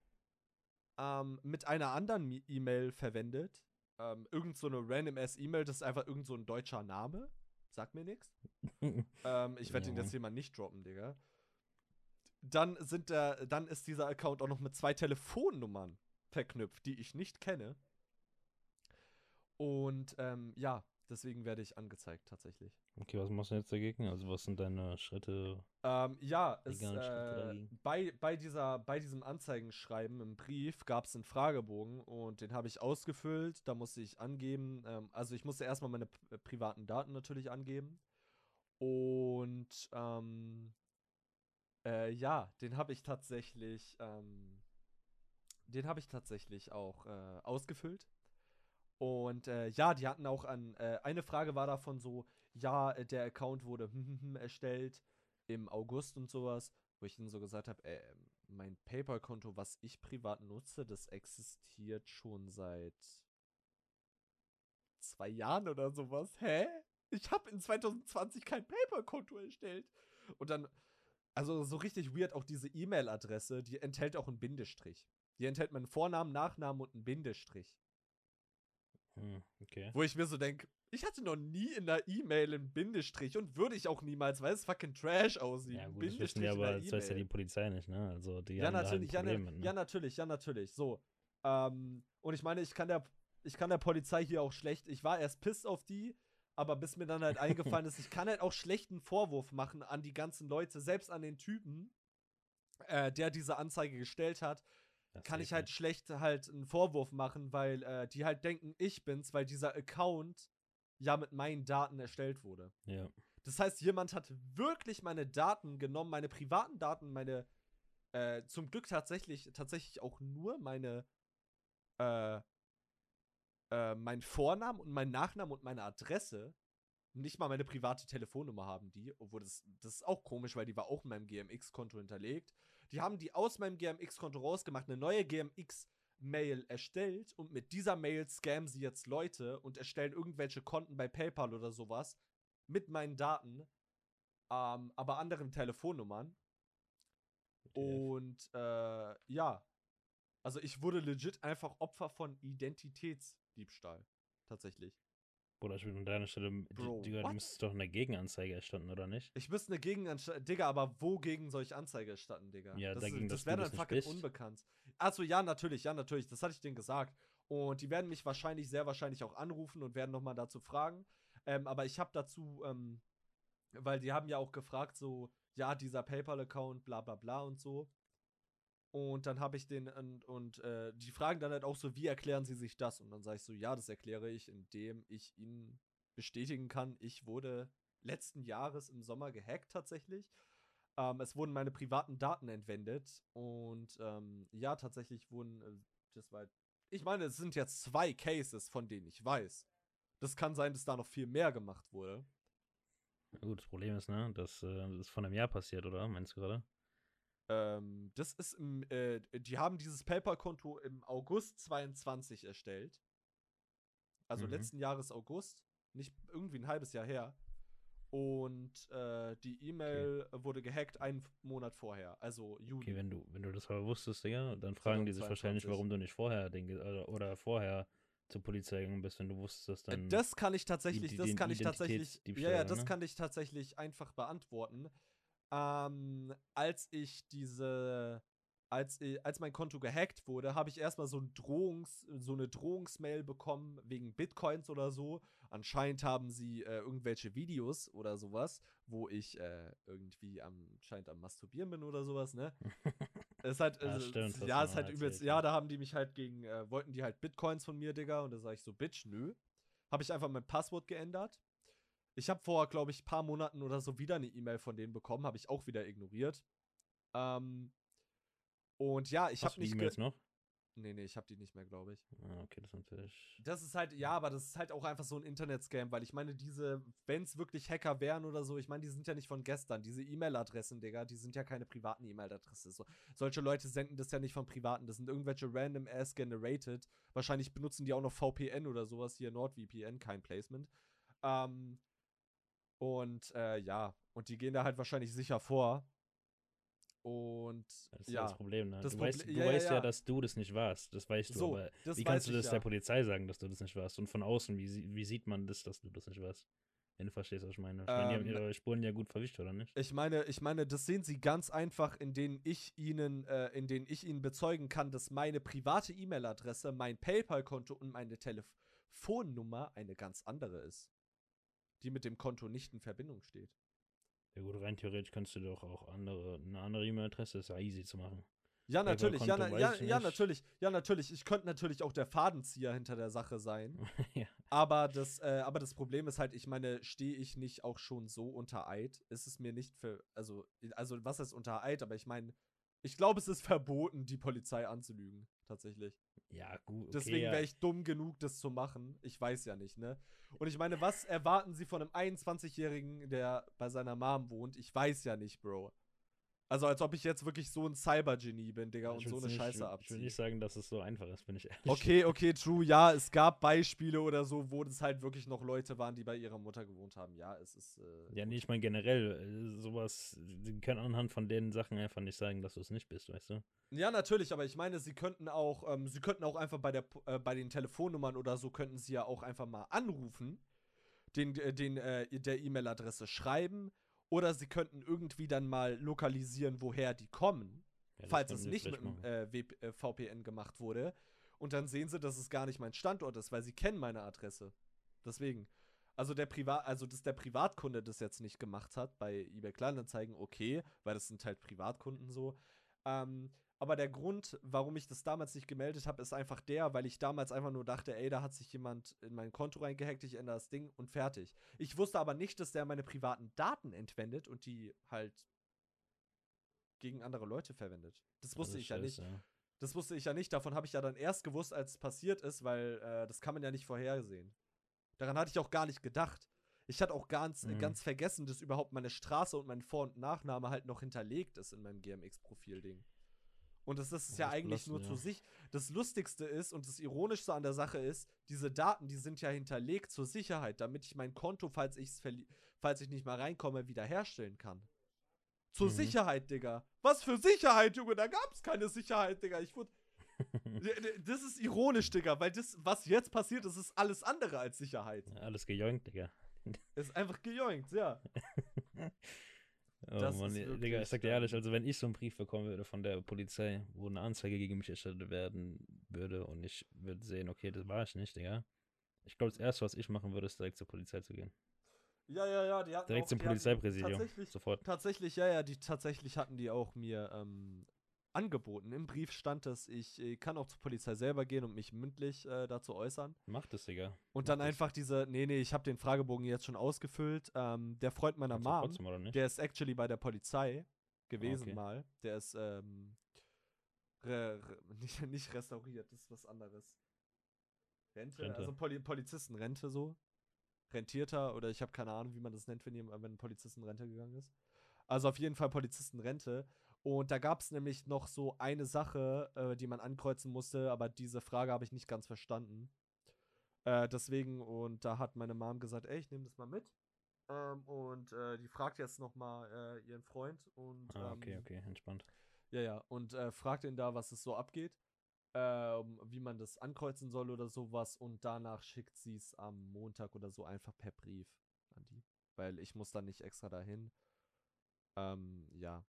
ähm, mit einer anderen E-Mail verwendet ähm, irgend so eine random ass E-Mail, das ist einfach irgend so ein deutscher Name. Sagt mir nichts. ähm, ich werde ja. ihn jetzt hier mal nicht droppen, Digga. Dann sind der, dann ist dieser Account auch noch mit zwei Telefonnummern verknüpft, die ich nicht kenne. Und ähm, ja, deswegen werde ich angezeigt tatsächlich. Okay, was machst du jetzt dagegen? Also was sind deine Schritte? Ähm, ja, es, äh, bei, bei, dieser, bei diesem Anzeigenschreiben im Brief gab es einen Fragebogen und den habe ich ausgefüllt. Da musste ich angeben, ähm, also ich musste erstmal meine privaten Daten natürlich angeben. Und ähm, äh, ja, den habe ich tatsächlich, ähm, den habe ich tatsächlich auch äh, ausgefüllt. Und äh, ja, die hatten auch an, äh, eine Frage war davon so, ja, äh, der Account wurde erstellt im August und sowas, wo ich ihnen so gesagt habe, äh, mein PayPal-Konto, was ich privat nutze, das existiert schon seit zwei Jahren oder sowas. Hä? Ich habe in 2020 kein PayPal-Konto erstellt. Und dann, also so richtig weird, auch diese E-Mail-Adresse, die enthält auch einen Bindestrich. Die enthält meinen Vornamen, Nachnamen und einen Bindestrich. Hm, okay. Wo ich mir so denke, ich hatte noch nie in der E-Mail einen Bindestrich und würde ich auch niemals, weil es fucking Trash aussieht. Ja, gut, Bindestrich das wissen ja aber, das weiß ja die Polizei nicht, ne? Also die ja, haben natürlich, da ein Problem ja, mit, ne? ja, natürlich, ja, natürlich. So. Ähm, und ich meine, ich kann der, ich kann der Polizei hier auch schlecht, ich war erst piss auf die, aber bis mir dann halt eingefallen ist, ich kann halt auch schlechten Vorwurf machen an die ganzen Leute, selbst an den Typen, äh, der diese Anzeige gestellt hat, das kann ich halt nicht. schlecht halt einen Vorwurf machen, weil äh, die halt denken, ich bin's, weil dieser Account ja mit meinen Daten erstellt wurde. Ja. Das heißt, jemand hat wirklich meine Daten genommen, meine privaten Daten, meine äh, zum Glück tatsächlich tatsächlich auch nur meine äh, äh, mein Vornamen und mein Nachnamen und meine Adresse. Nicht mal meine private Telefonnummer haben die, obwohl das, das ist auch komisch, weil die war auch in meinem GMX-Konto hinterlegt. Die haben die aus meinem GMX-Konto rausgemacht, eine neue GMX-Mail erstellt und mit dieser Mail scammen sie jetzt Leute und erstellen irgendwelche Konten bei PayPal oder sowas mit meinen Daten, ähm, aber anderen Telefonnummern. Und äh, ja, also ich wurde legit einfach Opfer von Identitätsdiebstahl. Tatsächlich. Bruder, ich bin an deiner Stelle, Bro, Digga, du müsstest doch eine Gegenanzeige erstatten, oder nicht? Ich müsste eine Gegenanzeige, Digga, aber wogegen soll ich Anzeige erstatten, Digga? Ja, das, dagegen, das wäre dann fucking unbekannt. Achso, ja, natürlich, ja, natürlich, das hatte ich denen gesagt. Und die werden mich wahrscheinlich, sehr wahrscheinlich auch anrufen und werden nochmal dazu fragen. Ähm, aber ich habe dazu, ähm, weil die haben ja auch gefragt, so, ja, dieser PayPal-Account, bla bla bla und so. Und dann habe ich den und, und äh, die fragen dann halt auch so, wie erklären sie sich das? Und dann sage ich so, ja, das erkläre ich, indem ich ihnen bestätigen kann, ich wurde letzten Jahres im Sommer gehackt tatsächlich. Ähm, es wurden meine privaten Daten entwendet und ähm, ja, tatsächlich wurden, äh, das war, ich meine, es sind jetzt zwei Cases, von denen ich weiß. Das kann sein, dass da noch viel mehr gemacht wurde. Gut, das Problem ist, ne, dass äh, das ist von einem Jahr passiert, oder? Meinst du gerade? Ähm, das ist im, äh, die haben dieses PayPal-Konto im August 22 erstellt. Also mhm. letzten Jahres August. Nicht irgendwie ein halbes Jahr her. Und äh, die E-Mail okay. wurde gehackt einen Monat vorher, also Juni. Okay, wenn du, wenn du das aber wusstest, Digga, dann fragen die sich wahrscheinlich, warum du nicht vorher den, oder, oder vorher zur Polizei gegangen bist, wenn du wusstest, äh, dann. Das kann ich tatsächlich, die, die, das kann ich tatsächlich. Ja, ja, das ne? kann ich tatsächlich einfach beantworten ähm, als ich diese, als, als mein Konto gehackt wurde, habe ich erstmal so, ein Drohungs, so eine Drohungsmail bekommen wegen Bitcoins oder so. Anscheinend haben sie äh, irgendwelche Videos oder sowas, wo ich äh, irgendwie am, scheint am Masturbieren bin oder sowas, ne? ist halt, ja, also, stimmt, ja, ist halt übelst, ja, da haben die mich halt gegen, äh, wollten die halt Bitcoins von mir, Digga, und da sage ich so, Bitch, nö. Habe ich einfach mein Passwort geändert ich habe vor, glaube ich, paar Monaten oder so wieder eine E-Mail von denen bekommen, habe ich auch wieder ignoriert. Ähm, und ja, ich habe nicht. E-Mails noch? Nee, nee, ich habe die nicht mehr, glaube ich. Ah, okay, das ist natürlich. Das ist halt, ja, aber das ist halt auch einfach so ein Internet-Scam, weil ich meine, diese, wenn es wirklich Hacker wären oder so, ich meine, die sind ja nicht von gestern. Diese E-Mail-Adressen, Digga, die sind ja keine privaten E-Mail-Adressen. So, solche Leute senden das ja nicht von privaten, das sind irgendwelche random ass generated. Wahrscheinlich benutzen die auch noch VPN oder sowas hier, NordVPN, kein Placement. Ähm, und äh, ja, und die gehen da halt wahrscheinlich sicher vor. Und das ist ja, das Problem, ne? Das du Proble weißt, du ja, weißt ja, ja, dass du das nicht warst. Das weißt du, so, aber wie kannst du das der Polizei sagen, dass du das nicht warst? Und von außen, wie, wie sieht man das, dass du das nicht warst? Wenn du verstehst, was ich meine. Ich meine, die haben ähm, ihre Spuren ja gut verwischt, oder nicht? Ich meine, ich meine, das sehen sie ganz einfach, in denen ich ihnen, äh, in denen ich ihnen bezeugen kann, dass meine private E-Mail-Adresse, mein PayPal-Konto und meine Telefonnummer eine ganz andere ist. Die mit dem Konto nicht in Verbindung steht. Ja gut, rein theoretisch kannst du doch auch andere, eine andere E-Mail-Adresse, ist ja easy zu machen. Ja, natürlich, ja, na, ja, ja, natürlich, ja, natürlich. Ich könnte natürlich auch der Fadenzieher hinter der Sache sein. ja. Aber das, äh, aber das Problem ist halt, ich meine, stehe ich nicht auch schon so unter Eid? Ist es mir nicht für, also, also was ist unter Eid? Aber ich meine, ich glaube, es ist verboten, die Polizei anzulügen, tatsächlich. Ja, gut. Okay, Deswegen wäre ich dumm genug, das zu machen. Ich weiß ja nicht, ne? Und ich meine, was erwarten Sie von einem 21-Jährigen, der bei seiner Mom wohnt? Ich weiß ja nicht, Bro. Also als ob ich jetzt wirklich so ein Cyber-Genie bin, Digga, und so eine nicht, Scheiße abziehe. Ich will nicht sagen, dass es so einfach ist, bin ich ehrlich. Okay, okay, true. Ja, es gab Beispiele oder so, wo es halt wirklich noch Leute waren, die bei ihrer Mutter gewohnt haben. Ja, es ist. Äh, ja, nee, ich meine generell, äh, sowas, sie können anhand von den Sachen einfach nicht sagen, dass du es nicht bist, weißt du? Ja, natürlich, aber ich meine, sie könnten auch, ähm, sie könnten auch einfach bei der äh, bei den Telefonnummern oder so könnten sie ja auch einfach mal anrufen, den, äh, den äh, der E-Mail-Adresse schreiben oder sie könnten irgendwie dann mal lokalisieren, woher die kommen, ja, falls es nicht mit dem äh, äh VPN gemacht wurde. Und dann sehen sie, dass es gar nicht mein Standort ist, weil sie kennen meine Adresse. Deswegen. Also der Privat, also dass der Privatkunde das jetzt nicht gemacht hat bei eBay Kleinanzeigen, okay, weil das sind halt Privatkunden so. Ähm, aber der Grund, warum ich das damals nicht gemeldet habe, ist einfach der, weil ich damals einfach nur dachte, ey, da hat sich jemand in mein Konto reingehackt, ich ändere das Ding und fertig. Ich wusste aber nicht, dass der meine privaten Daten entwendet und die halt gegen andere Leute verwendet. Das wusste das ich ja nicht. Das wusste ich ja nicht. Davon habe ich ja dann erst gewusst, als es passiert ist, weil äh, das kann man ja nicht vorhersehen. Daran hatte ich auch gar nicht gedacht. Ich hatte auch ganz, mhm. ganz vergessen, dass überhaupt meine Straße und mein Vor- und Nachname halt noch hinterlegt ist in meinem GMX-Profil-Ding. Und das, das ist ja, eigentlich nur ja. zu sich. Das Lustigste ist und das Ironischste an der Sache ist, diese Daten, die sind ja hinterlegt zur Sicherheit, damit ich mein Konto, falls, ich's falls ich nicht mal reinkomme, wiederherstellen kann. Zur mhm. Sicherheit, Digga. Was für Sicherheit, Junge? Da gab's keine Sicherheit, Digga. Ich wurde. das ist ironisch, Digga, weil das, was jetzt passiert ist, ist alles andere als Sicherheit. Ja, alles gejoinkt, Digga. Ist einfach gejoinkt, ja. Oh das Mann, Digga, ich sag dir ehrlich, also wenn ich so einen Brief bekommen würde von der Polizei, wo eine Anzeige gegen mich erstattet werden würde und ich würde sehen, okay, das war ich nicht, Digga. Ich glaube, das erste, was ich machen würde, ist direkt zur Polizei zu gehen. Ja, ja, ja, die hatten Direkt auch, zum Polizeipräsidium. Tatsächlich, sofort. Tatsächlich, ja, ja, die tatsächlich hatten die auch mir ähm, angeboten. Im Brief stand es, ich äh, kann auch zur Polizei selber gehen und mich mündlich äh, dazu äußern. Macht es, Digga. Und Macht dann einfach diese, nee, nee, ich habe den Fragebogen jetzt schon ausgefüllt. Ähm, der Freund meiner Mom, der ist actually bei der Polizei gewesen okay. mal. Der ist ähm, re, re, nicht, nicht restauriert, das ist was anderes. Rente, Rente. also Poli Polizistenrente so. Rentierter oder ich habe keine Ahnung, wie man das nennt, wenn, jemand, wenn ein Polizisten Rente gegangen ist. Also auf jeden Fall Polizistenrente. Und da gab es nämlich noch so eine Sache, äh, die man ankreuzen musste, aber diese Frage habe ich nicht ganz verstanden. Äh, deswegen, und da hat meine Mom gesagt, ey, ich nehme das mal mit. Ähm, und äh, die fragt jetzt noch mal äh, ihren Freund und ah, okay, ähm, okay, entspannt. Ja, ja, und äh, fragt ihn da, was es so abgeht, ähm, wie man das ankreuzen soll oder sowas. Und danach schickt sie es am Montag oder so einfach per Brief an die, weil ich muss dann nicht extra dahin. Ähm, ja,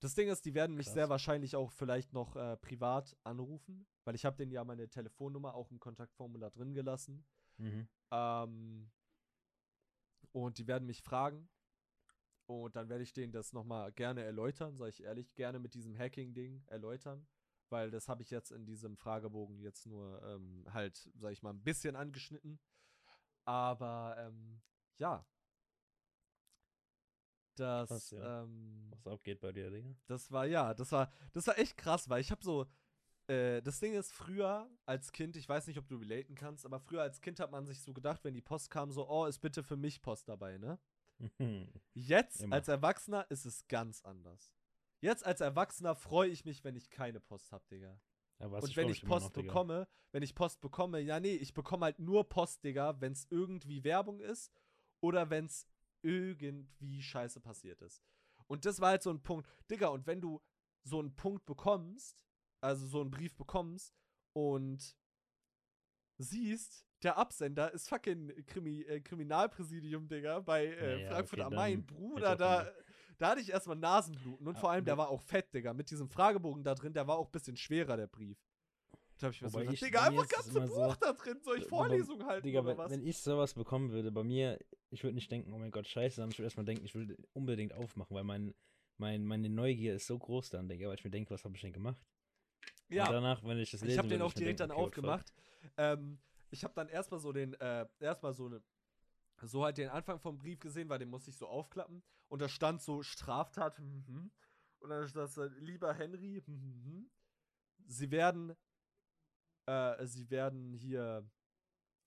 das Ding ist, die werden mich Krass. sehr wahrscheinlich auch vielleicht noch äh, privat anrufen, weil ich habe denen ja meine Telefonnummer auch im Kontaktformular drin gelassen. Mhm. Ähm, und die werden mich fragen. Und dann werde ich denen das nochmal gerne erläutern, sage ich ehrlich, gerne mit diesem Hacking-Ding erläutern. Weil das habe ich jetzt in diesem Fragebogen jetzt nur ähm, halt, sage ich mal, ein bisschen angeschnitten. Aber ähm, ja, dass krass, ja. ähm, was abgeht bei dir, Digga. Das war ja, das war das war echt krass, weil ich habe so äh, das Ding ist früher als Kind, ich weiß nicht, ob du relaten kannst, aber früher als Kind hat man sich so gedacht, wenn die Post kam, so oh, ist bitte für mich Post dabei, ne? Jetzt Immer. als Erwachsener ist es ganz anders. Jetzt als Erwachsener freue ich mich, wenn ich keine Post habe, Digga. Ja, und wenn ich Post noch, bekomme, wenn ich Post bekomme, ja nee, ich bekomme halt nur Post, Digga, wenn es irgendwie Werbung ist oder wenn es irgendwie Scheiße passiert ist. Und das war halt so ein Punkt. Digga, und wenn du so einen Punkt bekommst, also so einen Brief bekommst und siehst, der Absender ist fucking Krimi äh, Kriminalpräsidium, Digga, bei äh, ja, Frankfurt okay, am Main. Bruder, da, da hatte ich erstmal Nasenbluten. Und ja, vor allem, der war auch fett, Digga. Mit diesem Fragebogen da drin, der war auch ein bisschen schwerer, der Brief. Da hab ich mir so ich- gedacht, Digga, bei mir einfach ganze Buch so- da drin, soll ich Aber- Vorlesungen halten Digga, oder wenn, was? wenn ich sowas bekommen würde, bei mir, ich würde nicht denken, oh mein Gott, scheiße, sondern ich würde erstmal denken, ich will unbedingt aufmachen, weil mein, mein, meine Neugier ist so groß dann, Digga, weil ich mir denke, was habe ich denn gemacht? Und ja, danach, wenn ich das lese, ich habe den würde auch direkt denken, dann okay, aufgemacht. Ähm, ich habe dann erstmal so den, äh, erstmal so eine, so halt den Anfang vom Brief gesehen, weil den musste ich so aufklappen. Und da stand so Straftat, mhm. und dann stand das, äh, lieber Henry, mhm. sie werden, äh, sie werden hier,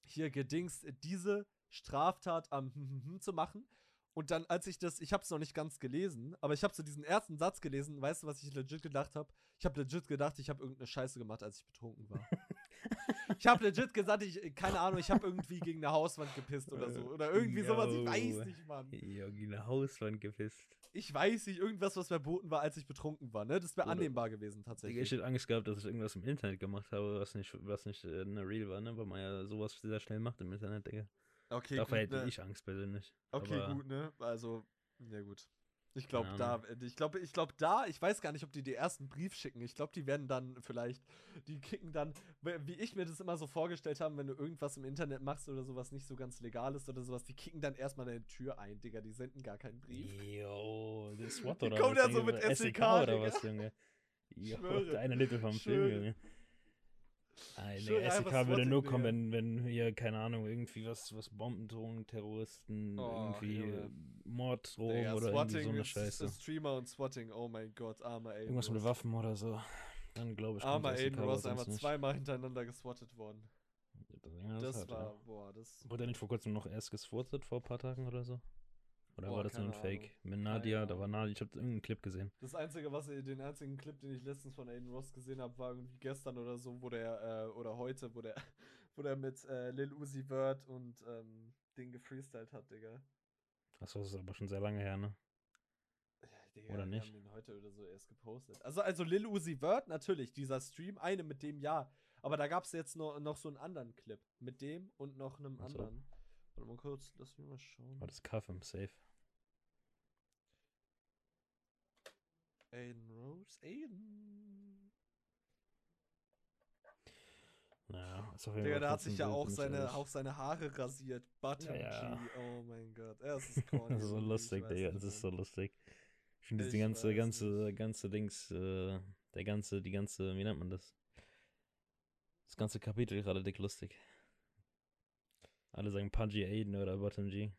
hier gedingst, diese Straftat am zu machen. Und dann, als ich das, ich habe es noch nicht ganz gelesen, aber ich habe so diesen ersten Satz gelesen, weißt du, was ich legit gedacht habe? Ich habe legit gedacht, ich habe irgendeine Scheiße gemacht, als ich betrunken war. ich habe legit gesagt, ich, keine Ahnung, ich habe irgendwie gegen eine Hauswand gepisst oder so. Oder irgendwie sowas, ich weiß nicht, Mann. Ja, gegen eine Hauswand gepisst. Ich weiß nicht, irgendwas, was verboten war, als ich betrunken war, ne? Das wäre annehmbar gewesen, Digga, ich tatsächlich. hätte Angst gehabt, dass ich irgendwas im Internet gemacht habe, was nicht, was nicht äh, eine Real war, ne? Weil man ja sowas sehr schnell macht im Internet, Digga. Okay, Davor gut, hätte ne? ich Angst persönlich. Okay, aber, gut, ne? Also, ja gut. Ich glaube Keine da, Ahnung. ich glaube, ich glaube da, ich weiß gar nicht, ob die die ersten Brief schicken. Ich glaube, die werden dann vielleicht, die kicken dann, wie ich mir das immer so vorgestellt habe, wenn du irgendwas im Internet machst oder sowas nicht so ganz legal ist oder sowas, die kicken dann erstmal deine Tür ein, Digga. Die senden gar keinen Brief. Yo, das SWAT Die oder kommen was? dann so mit SEK SEK, oder was, Junge? Jo, der eine Lippe vom Film. Junge. Ein Schwöre, SEK würde nur kommen, wenn, wenn hier, keine Ahnung, irgendwie was, was Bombendrohungen, Terroristen, Oh, irgendwie Junge. äh, Morddrohungen oder irgendwie so eine Scheiße. Streamer und Swatting, oh mein Gott, armer Aiden. Irgendwas mit. Waffen oder so. Dann glaube ich, Armer Aiden Ross sonst einfach nicht. zweimal hintereinander geswattet worden. Ja, Das, hat, war, ja. boah, das. Wurde er nicht vor kurzem noch erst geswurzt vor ein paar Tagen oder so? Oder Boah, war das nur ein Fake? Mit Nadia, Keine da war Nadia, ich habe irgendeinen Clip gesehen. Das einzige, was den einzigen Clip, den ich letztens von Aiden Ross gesehen habe, war irgendwie gestern oder so, wo der, äh, oder heute, wo der, wo der mit äh, Lil Uzi Vert und ähm, den gefreestylt hat, Digga. Achso, das ist aber schon sehr lange her, ne? Ja, Digga, Oder nicht? haben den heute oder so erst gepostet. Also, also Lil Uzi Vert, natürlich, dieser Stream, eine mit dem ja. Aber da gab es jetzt noch, noch so einen anderen Clip. Mit dem und noch einem Ach so. anderen. Warte mal kurz, lass mich mal schauen. War das Cuff im Safe? Aiden Rose, Aiden. Naja, ist auf jeden Digga, Fall der hat sich ja auch ich seine, auch seine Haare rasiert. Button Ja. G. Oh mein Gott. Ja, es ist corny. Das ist so ich lustig, Digga, das ist so lustig. Ich finde Ich die ganze, ganze, ganze Dings, äh, der ganze, die ganze, wie nennt man das? Das ganze Kapitel gerade dick lustig. Alle sagen Pudgy Aiden oder Bottom G.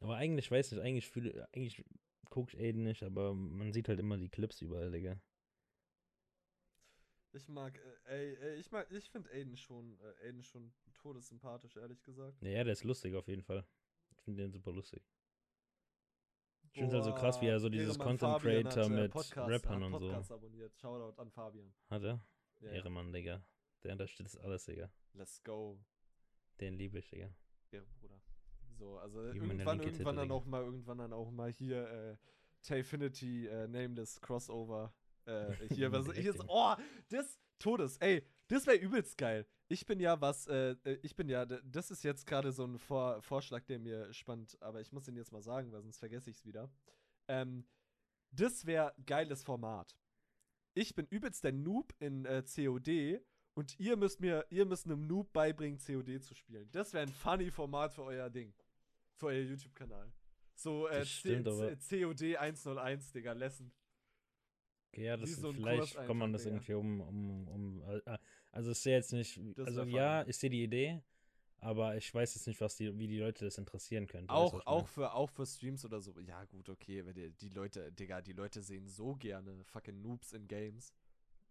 Aber eigentlich, weiß nicht, eigentlich fühle, eigentlich guckt Aiden nicht, aber man sieht halt immer die Clips überall, Digga. Ich mag, äh, ey, ey, ich mag, ich finde Aiden schon, äh, Aiden schon todessympathisch, ehrlich gesagt. Ja, der ist lustig auf jeden Fall. Ich finde den super lustig. Ich finde es halt so krass, wie er so dieses Content Creator äh, mit Podcast, Rappern und so. Podcast abonniert. Shoutout an Fabian. Hat er? Ja, ja. Ehremann, Digga. Der unterstützt alles, Digga. Let's go. Den liebe ich, Digga. Ja, Bruder. So, also irgendwann, irgendwann dann auch mal, irgendwann dann auch mal hier, äh, Tayfinity, äh, Nameless Crossover. Äh, hier, was, hier ist, Junge. oh, das, Todes, ey, das wäre übelst geil. Ich bin ja was, äh, äh, ich bin ja, das ist jetzt gerade so ein Vor Vorschlag, der mir spannt, aber ich muss den jetzt mal sagen, weil sonst vergesse ich es wieder. Ähm, das wäre geiles Format. Ich bin übelst der Noob in äh, COD und ihr müsst mir, ihr müsst einem Noob beibringen, COD zu spielen. Das wäre ein funny Format für euer Ding. Für euer YouTube-Kanal. So, äh, stimmt, COD 101, Digga, Lesson. Okay, ja, das, Wie so ein vielleicht kann man das Digga. irgendwie um, um, um äh, also ich sehe jetzt nicht, Das also ja, ich sehe die Idee, aber ich weiß jetzt nicht, was die, wie die Leute das interessieren könnte. Auch, auch, für, auch für Streams oder so. Ja, gut, okay, wenn die, die Leute, Digga, die Leute sehen so gerne fucking Noobs in Games.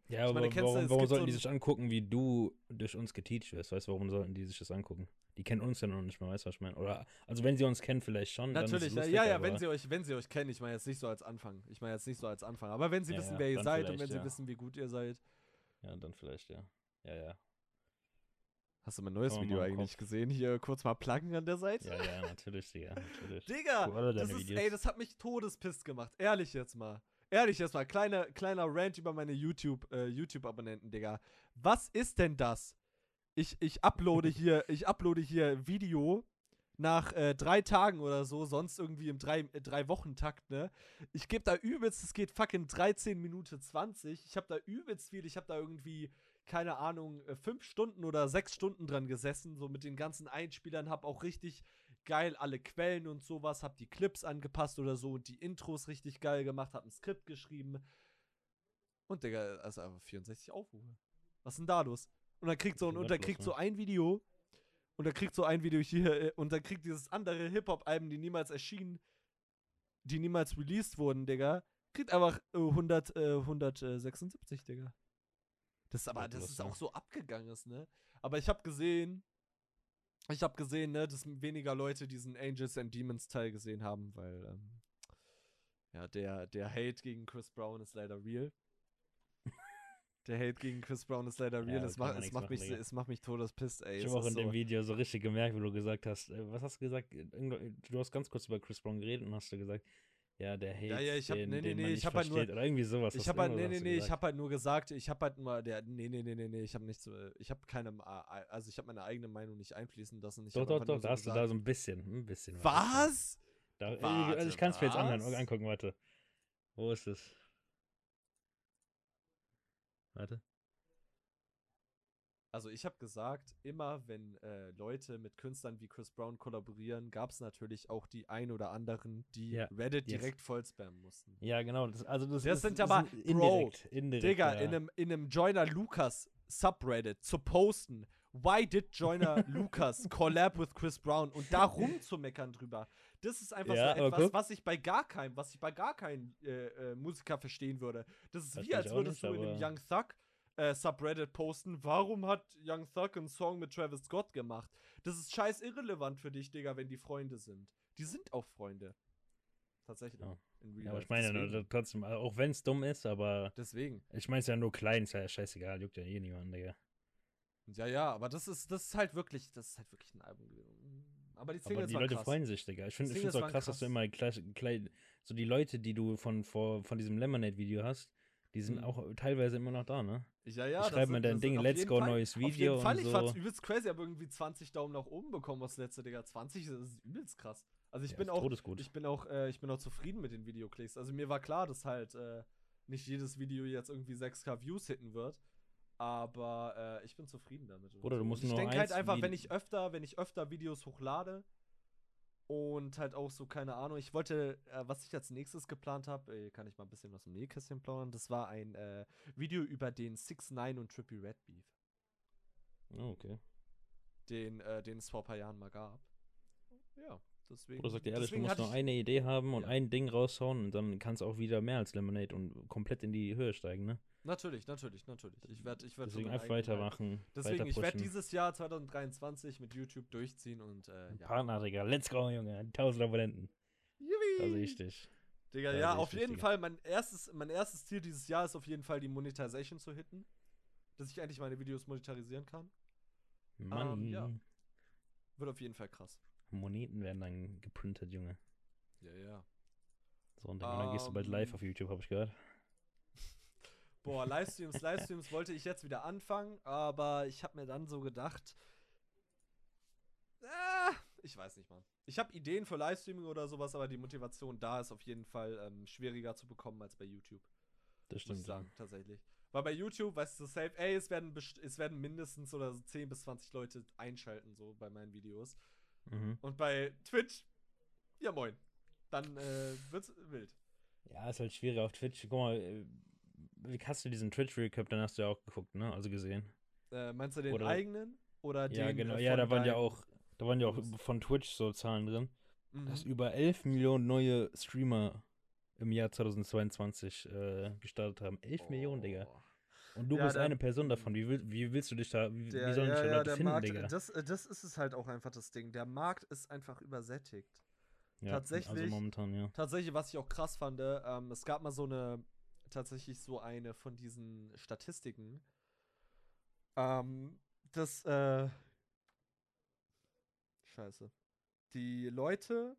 Ja, aber meine, kennst du, warum, warum gibt so sollten die sich angucken, wie du durch uns geteacht wirst? Weißt du, warum sollten die sich das angucken? Die kennen uns ja noch nicht mal, weißt du, was ich meine? Oder, also wenn sie uns kennen, vielleicht schon. Natürlich, ja, lustig, ja, ja, wenn sie euch, wenn sie euch kennen, ich meine jetzt nicht so als Anfang. Ich meine jetzt nicht so als Anfang. Aber wenn sie Ja, wissen, ja, wer ihr seid und wenn vielleicht, sie ja. wissen, wie gut ihr seid. Ja, dann vielleicht, ja. Ja, ja. Hast du mein neues man Video im eigentlich Kopf. gesehen? Hier kurz mal pluggen an der Seite. Ja, ja, natürlich, Digga, natürlich. Digga, das ist, Videos. ey, das hat mich todespisst gemacht. Ehrlich jetzt mal. Ehrlich jetzt mal. Kleiner, kleiner Rant über meine YouTube, äh, YouTube-Abonnenten, Digga. Was ist denn das? Ich, ich uploade hier, ich uploade hier Video nach äh, drei Tagen oder so, sonst irgendwie im drei, äh, drei Wochen Takt, ne? Ich gebe da übelst, es geht fucking 13 Minuten 20. Ich habe da übelst viel, ich habe da irgendwie keine Ahnung, äh, fünf Stunden oder sechs Stunden dran gesessen, so mit den ganzen Einspielern, hab auch richtig geil alle Quellen und sowas, hab die Clips angepasst oder so und die Intros richtig geil gemacht, hab ein Skript geschrieben. Und Digga, also einfach 64 Aufrufe. Was ist denn da los? Und dann kriegt so, und, und dann kriegt so ein Video, und dann kriegt so ein Video hier, äh, und dann kriegt dieses andere Hip-Hop-Album, die niemals erschienen, die niemals released wurden, Digga, kriegt einfach äh, 100, äh, 176, Digga. Das ist aber, das ist auch so abgegangen ne? Aber ich habe gesehen, ich habe gesehen, ne, dass weniger Leute diesen Angels and Demons Teil gesehen haben, weil, ähm, ja, der, der Hate gegen Chris Brown ist leider real. Der Hate gegen Chris Brown ist leider real. Ja, es, macht, es, macht mich, es macht mich todespisst, ey. Ich habe auch in so dem Video so richtig gemerkt, wie du gesagt hast. Äh, was hast du gesagt? Du hast ganz kurz über Chris Brown geredet und hast du gesagt, ja, der Hate, ja, ja, ich hab, den, nee, nee, den nee, ich habe halt nur, oder irgendwie sowas. Ich habe halt, nee, nee, nee, ich habe halt nur gesagt, ich habe halt nur, der, nee, nee, nee, nee, nee, ich habe nichts, ich habe keine, also ich habe meine eigene Meinung nicht einfließen lassen. Ich doch, doch, doch, da hast du da so ein bisschen, ein bisschen. Was? Da, Warte, also ich kann es mir jetzt anhören, angucken, warte. Wo ist es? Warte. Also ich habe gesagt, immer wenn äh, Leute mit Künstlern wie Chris Brown kollaborieren, gab es natürlich auch die ein oder anderen, die ja, Reddit yes. direkt vollspammen mussten. Ja, genau. Das, also das, das, das sind aber, Bro, indirekt, Digga, ja. in, einem, in einem Joiner Lucas Subreddit zu posten, why did Joiner Lucas collab with Chris Brown und da rumzumeckern drüber. Das ist einfach ja, so etwas, was ich bei gar keinem, was ich bei gar keinem äh, äh, Musiker verstehen würde. Das ist das wie, als würdest nicht, du in einem Young Thug äh, Subreddit posten, warum hat Young Thug einen Song mit Travis Scott gemacht? Das ist scheiß irrelevant für dich, Digga, wenn die Freunde sind. Die sind auch Freunde. Tatsächlich. Ja, ja aber ich meine ja trotzdem, auch wenn es dumm ist, aber. Deswegen. Ich meine es ja nur klein, ist ja scheißegal, juckt ja eh niemand, Digga. Ja, ja, aber das ist, das ist halt wirklich, das ist halt wirklich ein Album gewesen. Aber die Singles Aber die Leute krass. freuen sich, Digga. Ich finde es auch krass, krass, dass du immer gleich, so die Leute, die du von, vor, von diesem Lemonade-Video hast, die sind mhm. auch teilweise immer noch da, ne? Ja, ja. Schreib mir dein Ding, let's go, Fall, neues Video. Auf jeden Fall, ich so. fand's übelst crazy, aber irgendwie 20 Daumen nach oben bekommen, was letzte, Digga. 20 das ist übelst krass. Also ich ja, bin auch, ich bin auch, äh, ich bin auch zufrieden mit den Videoklicks. Also mir war klar, dass halt äh, nicht jedes Video jetzt irgendwie 6k Views hitten wird. Aber äh, ich bin zufrieden damit. Oder du musst ich nur Ich denke halt einfach, wenn ich öfter, wenn ich öfter Videos hochlade, und halt auch so, keine Ahnung, ich wollte, äh, was ich als nächstes geplant habe, äh, kann ich mal ein bisschen was im Nähkästchen plaudern, das war ein äh, Video über den 6 9 und Trippy Red Beef. Oh, okay. Den, äh, den es vor ein paar Jahren mal gab. Ja, deswegen. Oder sagt ihr ehrlich, du musst nur eine Idee haben und ja. ein Ding raushauen und dann kannst du auch wieder mehr als Lemonade und komplett in die Höhe steigen, ne? Natürlich, natürlich, natürlich. Ich werde ich werd Deswegen einfach weitermachen. Deswegen, weiter ich werde dieses Jahr 2023 mit YouTube durchziehen und äh, ja. Partner, Digga. Let's go, Junge. 1000 Abonnenten. Jubi. Da sehe ich dich. Digga, da ja, auf jeden Fall. Mein erstes, mein erstes Ziel dieses Jahr ist auf jeden Fall die Monetization zu hitten. Dass ich endlich meine Videos monetarisieren kann. Mann. Ähm, ja. Wird auf jeden Fall krass. Moneten werden dann geprintet, Junge. Ja, ja. So, und dann, um, dann gehst du bald live ähm, auf YouTube, habe ich gehört. Boah, Livestreams, Livestreams wollte ich jetzt wieder anfangen, aber ich habe mir dann so gedacht, äh, ich weiß nicht, Mann. Ich habe Ideen für Livestreaming oder sowas, aber die Motivation da ist auf jeden Fall ähm, schwieriger zu bekommen als bei YouTube. Das stimmt. Muss ich sagen, tatsächlich. Weil bei YouTube, weißt du, safe, ey, es werden, es werden mindestens oder so 10 bis 20 Leute einschalten, so bei meinen Videos. Mhm. Und bei Twitch, ja moin. Dann äh, wird's wild. Ja, ist halt schwierig auf Twitch. Guck mal, äh, wie hast du diesen Twitch Recap, dann hast du ja auch geguckt, ne? Also gesehen. Äh, meinst du den oder, eigenen oder den Ja, genau. Ja, da waren ja auch da waren ja auch von Twitch so Zahlen drin, mhm. dass über 11 Millionen neue Streamer im Jahr 2022 äh, gestartet haben. 11 oh. Millionen, Digga. Und du ja, bist der, eine Person davon. Wie, will, wie willst du dich da, wie, der, wie sollen ja, dich da Leute finden, Markt, Digga? Das, äh, das ist es halt auch einfach das Ding. Der Markt ist einfach übersättigt. Ja, tatsächlich, also momentan, ja. Tatsächlich, was ich auch krass fand, ähm, es gab mal so eine tatsächlich so eine von diesen Statistiken, ähm, dass, äh, scheiße, die Leute,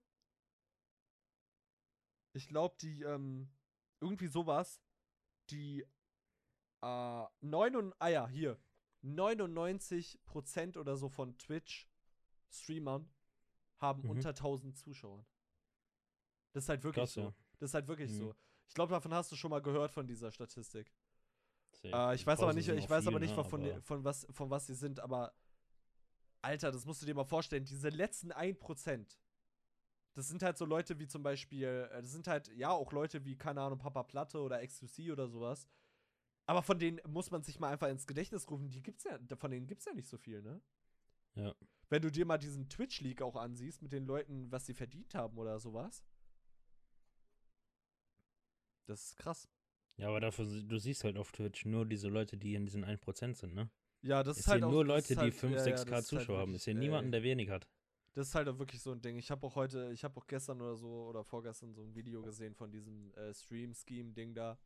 ich glaube, die, ähm, irgendwie sowas, die, äh, 9 ah ja, hier, 99% oder so von Twitch-Streamern haben mhm. unter 1000 Zuschauern. Das ist halt wirklich Krass, so. Das ist halt wirklich mhm. so. Ich glaube, davon hast du schon mal gehört von dieser Statistik. Äh, ich weiß aber nicht, ich weiß viel, aber nicht, ne, von, aber von, was, von was sie sind, aber Alter, das musst du dir mal vorstellen, diese letzten 1%, das sind halt so Leute wie zum Beispiel, äh, das sind halt, ja, auch Leute wie, keine Ahnung, Papa Platte oder XQC oder sowas. Aber von denen muss man sich mal einfach ins Gedächtnis rufen, die gibt's ja, von denen gibt's ja nicht so viel, ne? Ja. Wenn du dir mal diesen Twitch-Leak auch ansiehst mit den Leuten, was sie verdient haben oder sowas. Das ist krass. Ja, aber dafür, du siehst halt auf Twitch nur diese Leute, die in diesen 1% sind, ne? Ja, das ich ist halt nur Leute, halt, die 5, ja, 6k ja, Zuschauer halt haben. Ich sehe niemanden, der wenig hat. Das ist halt auch wirklich so ein Ding. Ich habe auch heute, ich habe auch gestern oder so oder vorgestern so ein Video gesehen von diesem äh, Stream-Scheme-Ding da.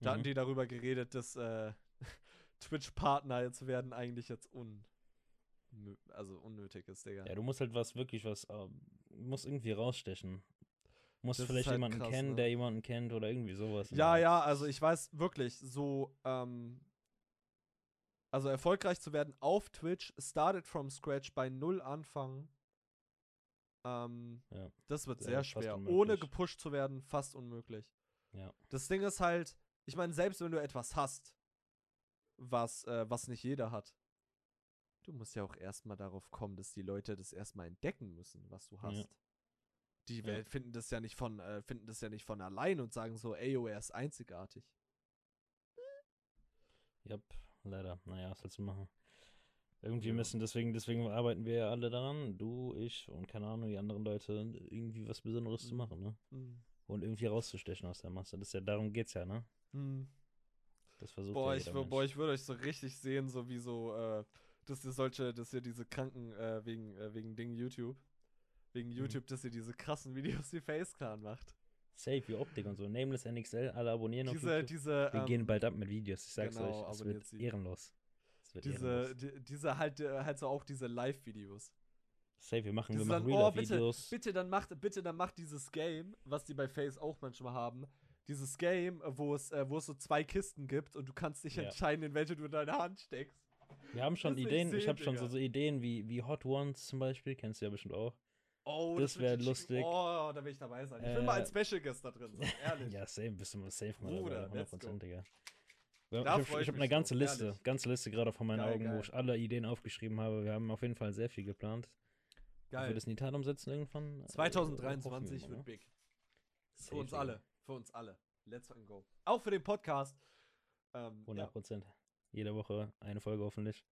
Da mhm. hatten die darüber geredet, dass äh, Twitch-Partner jetzt werden eigentlich jetzt un also unnötig ist, Digga. Ja, du musst halt was wirklich was, äh, musst irgendwie rausstechen. Musst das vielleicht halt jemanden krass, kennen, ne? der jemanden kennt oder irgendwie sowas. Ja, ja, also ich weiß wirklich, so, ähm, also erfolgreich zu werden auf Twitch, started from scratch, bei null anfangen. Ähm, ja, das wird sehr, sehr schwer. Ohne gepusht zu werden, fast unmöglich. Ja. Das Ding ist halt, ich meine, selbst wenn du etwas hast, was, äh, was nicht jeder hat, du musst ja auch erstmal darauf kommen, dass die Leute das erstmal entdecken müssen, was du hast. Ja. Die ja. finden das ja nicht von, äh, finden das ja nicht von allein und sagen so, ey, er ist einzigartig. Yep, leider. Naja, was willst du machen? Irgendwie müssen, deswegen, deswegen arbeiten wir ja alle daran, du, ich und keine Ahnung, die anderen Leute, irgendwie was Besonderes mhm. zu machen, ne? Mhm. Und irgendwie rauszustechen aus der Masse. Das ist ja, darum geht's ja, ne? Mhm. Das versucht boah, ja ich, boah, ich würde euch so richtig sehen, so wie so, äh, dass ihr solche, dass ihr diese Kranken, äh, wegen, äh, wegen Ding YouTube, wegen mhm. YouTube, dass ihr diese krassen Videos wie Face Clan macht. Safe, wie Optik und so. Nameless NXL, alle abonnieren diese, auf YouTube. Diese, Wir ähm, gehen bald ab mit Videos, ich sag's genau, euch. Es wird sie. ehrenlos. wird diese, die, diese halt, äh, halt so auch diese Live-Videos. Safe, wir machen, wir machen dann, oh, bitte, Videos. Bitte dann macht, bitte dann macht dieses Game, was die bei Face auch manchmal haben, dieses Game, wo es, äh, wo es so zwei Kisten gibt und du kannst dich ja. entscheiden, in welche du deine Hand steckst. Wir haben schon das Ideen, ich, habe schon so, so, Ideen wie, wie Hot Ones zum Beispiel, kennst du ja bestimmt auch. Oh, das, das wäre lustig. Oh, da will ich dabei sein. Ich will äh, mal ein Special Guest da drin sein, ehrlich. ja, safe, bist du mal safe mal Bruder, dabei, 100%, Digga. Ich habe hab eine ganze so, Liste, ehrlich. ganze Liste gerade vor meinen geil, Augen, geil. wo ich alle Ideen aufgeschrieben habe. Wir haben auf jeden Fall sehr viel geplant. Geil. Ob wir das in die Tat umsetzen irgendwann? 2023 äh, wird big. Für uns alle. Für uns alle. Let's go. Auch für den Podcast. Ähm, 100 Prozent. Ja. Jede Woche eine Folge hoffentlich.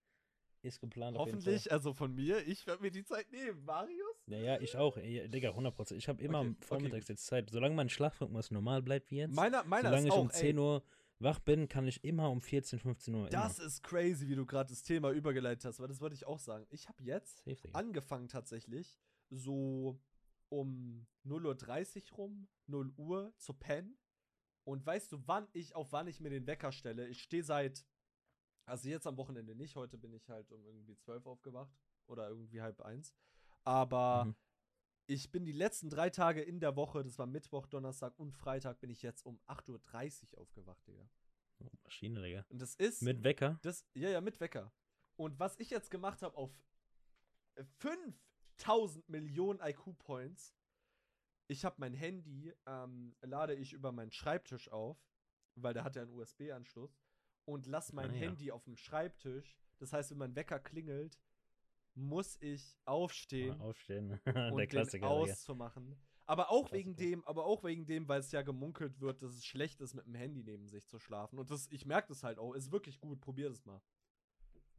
Ist geplant. Hoffentlich, also von mir. Ich werde mir die Zeit nehmen. Marius? Ja, ja, ich auch. Ey, Digga, 100 Prozent. Ich habe immer okay, vormittags okay. jetzt Zeit. Solange mein Schlafrhythmus normal bleibt wie jetzt. Meiner, meiner solange ist ich um 10 Uhr wach bin, kann ich immer um 14, 15 Uhr. Das immer. ist crazy, wie du gerade das Thema übergeleitet hast, weil das wollte ich auch sagen. Ich habe jetzt angefangen tatsächlich so um 0.30 Uhr rum, 0 Uhr zu pennen. Und weißt du, wann ich, auf wann ich mir den Wecker stelle? Ich stehe seit, also jetzt am Wochenende nicht, heute bin ich halt um irgendwie 12 aufgewacht oder irgendwie halb eins. Aber mhm. ich bin die letzten drei Tage in der Woche, das war Mittwoch, Donnerstag und Freitag, bin ich jetzt um 8.30 Uhr aufgewacht, Digga. Oh, Maschine, Digga. Und das ist. Mit Wecker? Das, ja, ja, mit Wecker. Und was ich jetzt gemacht habe auf 5000 Millionen IQ-Points, ich habe mein Handy, ähm, lade ich über meinen Schreibtisch auf, weil der hat ja einen USB-Anschluss, und lass mein ah, ja. Handy auf dem Schreibtisch. Das heißt, wenn mein Wecker klingelt, muss ich aufstehen, ah, aufstehen. und der Klassiker, den auszumachen. Aber auch Klassiker. wegen dem, aber auch wegen dem, weil es ja gemunkelt wird, dass es schlecht ist, mit dem Handy neben sich zu schlafen. Und das, ich merke das halt auch. Ist wirklich gut. Probier das mal.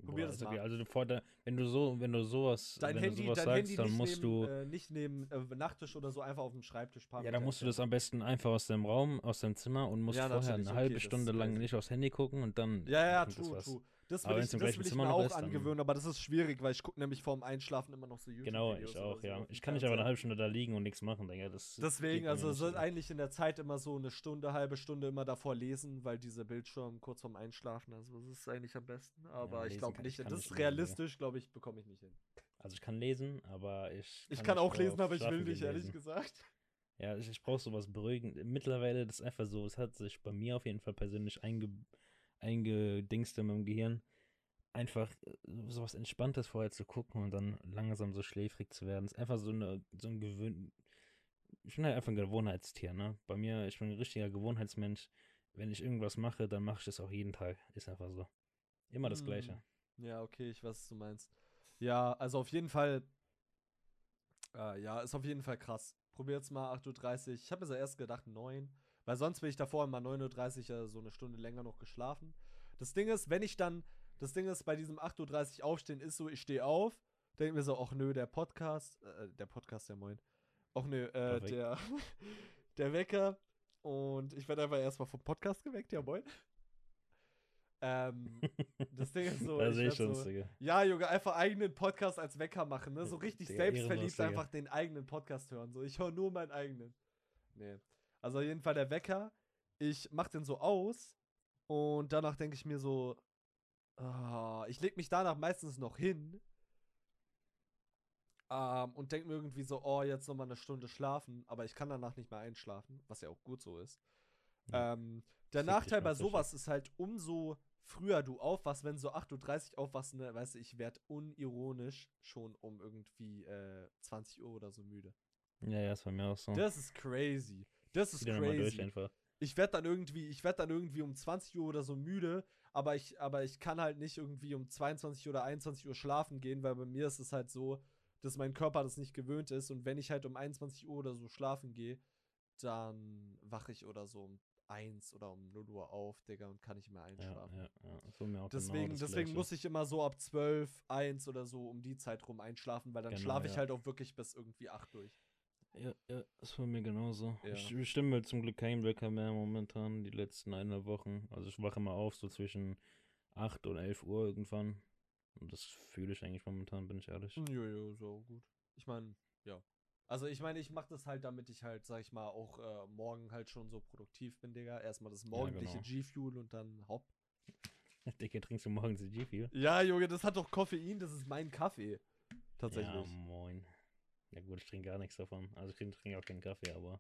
Probier Boah, das mal. Also, der, wenn du so, wenn du sowas, dein wenn Handy, du sowas sagst, Handy dann musst neben, du äh, nicht neben äh, Nachttisch oder so einfach auf dem Schreibtisch parken. Ja, dann musst du das am besten einfach aus deinem Raum, aus deinem Zimmer und musst ja, vorher eine halbe okay, Stunde lang nicht aufs Handy gucken und dann. Ja, ja, true, true. Das will, ich, das will ich mir auch ist, angewöhnen, aber das ist schwierig, weil ich gucke nämlich vorm Einschlafen immer noch so YouTube. Genau, ich auch, so ja. Ich kann nicht aber eine halbe Stunde da liegen und nichts machen, denke das Deswegen, also es ist eigentlich in der Zeit immer so eine Stunde, halbe Stunde immer davor lesen, weil diese Bildschirm kurz vorm Einschlafen, also das ist eigentlich am besten. Aber ja, ich glaube nicht, das ist realistisch, glaube ich, bekomme ich nicht hin. Also ich kann lesen, aber ich. Kann ich kann auch lesen, aber ich will nicht, ehrlich gesagt. Ja, ich, ich brauche sowas beruhigend. Mittlerweile, das ist einfach so, es hat sich bei mir auf jeden Fall persönlich einge, eingedingst in meinem Gehirn einfach äh, sowas Entspanntes vorher zu gucken und dann langsam so schläfrig zu werden. ist einfach so eine, so ein Gewöhn. Ich bin halt einfach ein Gewohnheitstier, ne? Bei mir, ich bin ein richtiger Gewohnheitsmensch. wenn ich irgendwas mache, dann mache ich das auch jeden Tag. Ist einfach so. Immer das Gleiche. Hm. Ja, okay, ich weiß, was du meinst. Ja, also auf jeden Fall. Äh, ja, ist auf jeden Fall krass. Probier jetzt mal 8.30 Uhr. Ich habe mir so erst gedacht 9. Weil sonst bin ich davor immer 9.30 Uhr so eine Stunde länger noch geschlafen. Das Ding ist, wenn ich dann. Das Ding ist, bei diesem 8.30 Uhr aufstehen ist so, ich stehe auf, denke mir so, ach nö, der Podcast. Äh, der Podcast, ja moin. Ach nö, äh, der. der Wecker. Und ich werde einfach erstmal vom Podcast geweckt, ja moin. Ähm, das Ding ist so. das ich ist schon so Digga. ja, Junge, einfach eigenen Podcast als Wecker machen, ne? So richtig Digga, selbstverliebt einfach den eigenen Podcast hören. So, ich höre nur meinen eigenen. Nee. Also auf jeden Fall der Wecker. Ich mach den so aus und danach denke ich mir so, ah, ich leg mich danach meistens noch hin ähm, und denke mir irgendwie so, oh, jetzt noch mal eine Stunde schlafen, aber ich kann danach nicht mehr einschlafen, was ja auch gut so ist. Ja. Ähm, der Fick Nachteil bei sowas ist halt, umso früher du aufwachst, wenn so 8.30 Uhr aufwachst, ne, weißt du, ich werd unironisch schon um irgendwie äh, 20 Uhr oder so müde. Ja, ja, ist bei mir auch so. Das ist crazy. Das ist crazy. Ich werd dann irgendwie, ich werd dann irgendwie um 20 Uhr oder so müde, aber ich, aber ich kann halt nicht irgendwie um 22 oder 21 Uhr schlafen gehen, weil bei mir ist es halt so, dass mein Körper das nicht gewöhnt ist und wenn ich halt um 21 Uhr oder so schlafen gehe, dann wache ich oder so um 1 oder um 0 Uhr auf, Digga, und kann nicht mehr Ja, einschlafen. ja, ja. Ist bei mir Deswegen, genau deswegen muss ich immer so ab 12, 1 oder so um die Zeit rum einschlafen, weil dann Genau, schlafe ich ja. halt auch wirklich bis irgendwie 8 durch. Ja, ja, ist bei mir genauso. Ja. Ich stimme zum Glück keinen Wecker mehr momentan, die letzten eineinhalb Wochen. Also ich wache immer auf, so zwischen 8 und 11 Uhr irgendwann. Und das fühle ich eigentlich momentan, bin ich ehrlich. Jojo, so gut. Ich meine, ja. Also ich meine, ich mache das halt, damit ich halt, sag ich mal, auch äh, morgen halt schon so produktiv bin, Digga. Erstmal das morgendliche genau. G-Fuel und dann hopp. Dicke, trinkst du morgens die G-Fuel? Ja, Junge, das hat doch Koffein, das ist mein Kaffee. Tatsächlich. Ja, moin. Ja gut, ich trinke gar nichts davon. Also ich trinke trink auch keinen Kaffee, aber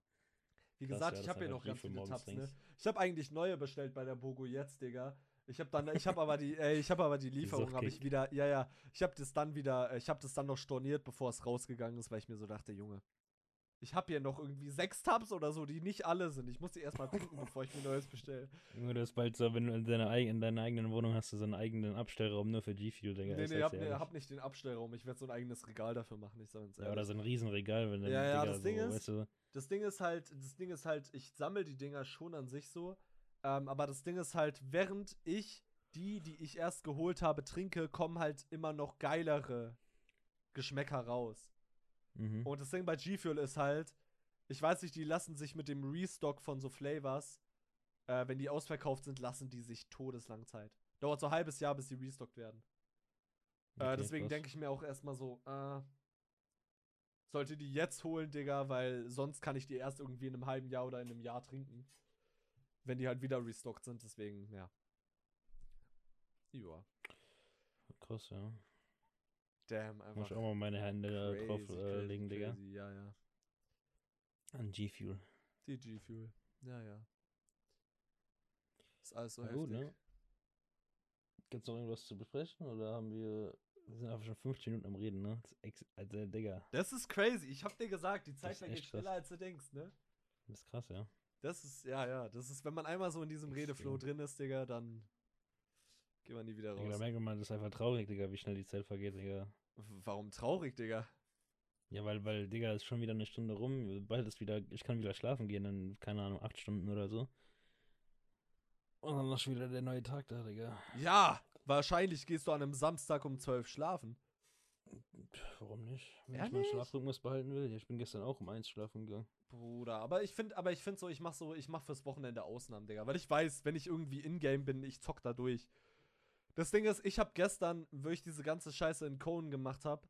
Wie krass, gesagt, ja, ich habe hier noch ganz viele Tabs, ne? Ich habe eigentlich neue bestellt bei der Bogo jetzt, Digga. Ich habe dann, ich habe aber die, äh, ich habe aber die Lieferung habe ich wieder, ja, ja, ich habe das dann wieder, ich habe das dann noch storniert, bevor es rausgegangen ist, weil ich mir so dachte, Junge, ich habe hier noch irgendwie sechs Tabs oder so, die nicht alle sind. Ich muss die erstmal trinken, bevor ich mir neues bestelle. Junge, das ist bald so, wenn du in deiner, in deiner eigenen Wohnung hast, du so einen eigenen Abstellraum nur für G-Fuel, Digga. Nee, ich nee, sag's hab, nee, hab nicht den Abstellraum. Ich werde so ein eigenes Regal dafür machen, ich sag uns Ja, oder so ein Riesenregal, wenn du, Ja, ja, Digga, das Ding so, ist- weißt du, Das Ding ist halt, das Ding ist halt, ich sammle die Dinger schon an sich so. Ähm, aber das Ding ist halt, während ich die, die ich erst geholt habe, trinke, kommen halt immer noch geilere Geschmäcker raus. Mhm. Und das Ding bei G-Fuel ist halt, ich weiß nicht, die lassen sich mit dem Restock von so Flavors, äh, wenn die ausverkauft sind, lassen die sich todeslang Zeit. Dauert so ein halbes Jahr, bis die restockt werden. Äh, Okay, deswegen krass. denke ich mir auch erstmal so, äh, sollte die jetzt holen, Digga, weil sonst kann ich die erst irgendwie in einem halben Jahr oder in einem Jahr trinken. Wenn die halt wieder restockt sind, deswegen, ja. Joa. Krass, ja. Damn, Muss einfach. ich auch mal meine Hände da drauf crazy, äh, crazy, legen, Digga. crazy, Ja, ja. An G-Fuel. Die G-Fuel. Ja, ja. Ist alles so Na heftig. gut, ne? Gibt's noch irgendwas zu besprechen oder haben wir. Wir sind einfach schon 15 Minuten am Reden, ne? Das ist ex also, Digga, Das ist crazy. Ich hab dir gesagt, die Zeit vergeht schneller, krass. als du denkst, ne? das ist krass, ja. Das ist, ja, ja. Das ist, wenn man einmal so in diesem Redeflow drin ist, Digga, dann geht man nie wieder Digga, da raus. merkt man, das ist einfach traurig, Digga, wie schnell die Zeit vergeht, Digga. Warum traurig, Digga? Ja, weil, weil, Digga, ist schon wieder eine Stunde rum. Bald ist wieder, ich kann wieder schlafen gehen in, keine Ahnung, acht Stunden oder so. Und dann ist schon wieder der neue Tag da, Digga. Ja, wahrscheinlich gehst du an einem Samstag um 12 schlafen. Pff, warum nicht? Wenn ich Ehrlich? meinen Schlafrhythmus behalten will. Ich bin gestern auch um eins schlafen gegangen. Bruder, aber ich finde, aber ich finde so, ich mach so, ich mach fürs Wochenende Ausnahmen, Digga, weil ich weiß, wenn ich irgendwie in-game bin, ich zock da durch. Das Ding ist, ich habe gestern, wo ich diese ganze Scheiße in Conan gemacht habe,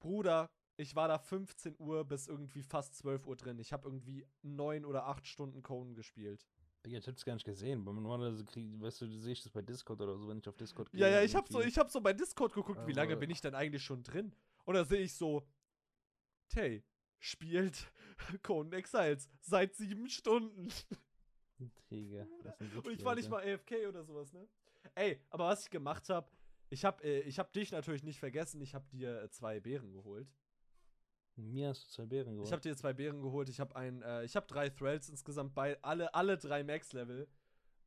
Bruder, ich war da 15 Uhr bis irgendwie fast 12 Uhr drin. Ich habe irgendwie 9 oder 8 Stunden Conan gespielt. Digga, ich hab's gar nicht gesehen. Weil normalerweise krieg, weißt du, sehe ich das bei Discord oder so, wenn ich auf Discord gehe. Ja, ja, ich habe so, ich hab so bei Discord geguckt, wie lange bin ich denn eigentlich schon drin? Und da sehe ich so, Tay spielt Conan Exiles seit 7 Stunden. Digga, Und ich war nicht mal AFK oder sowas, ne? Ey, aber was ich gemacht habe, ich habe äh, ich hab dich natürlich nicht vergessen, ich habe dir äh, zwei Beeren geholt. Mir hast du zwei Bären geholt. Ich habe dir zwei Beeren geholt, ich habe ein, äh, ich habe drei Thralls insgesamt bei, alle, alle drei Max-Level.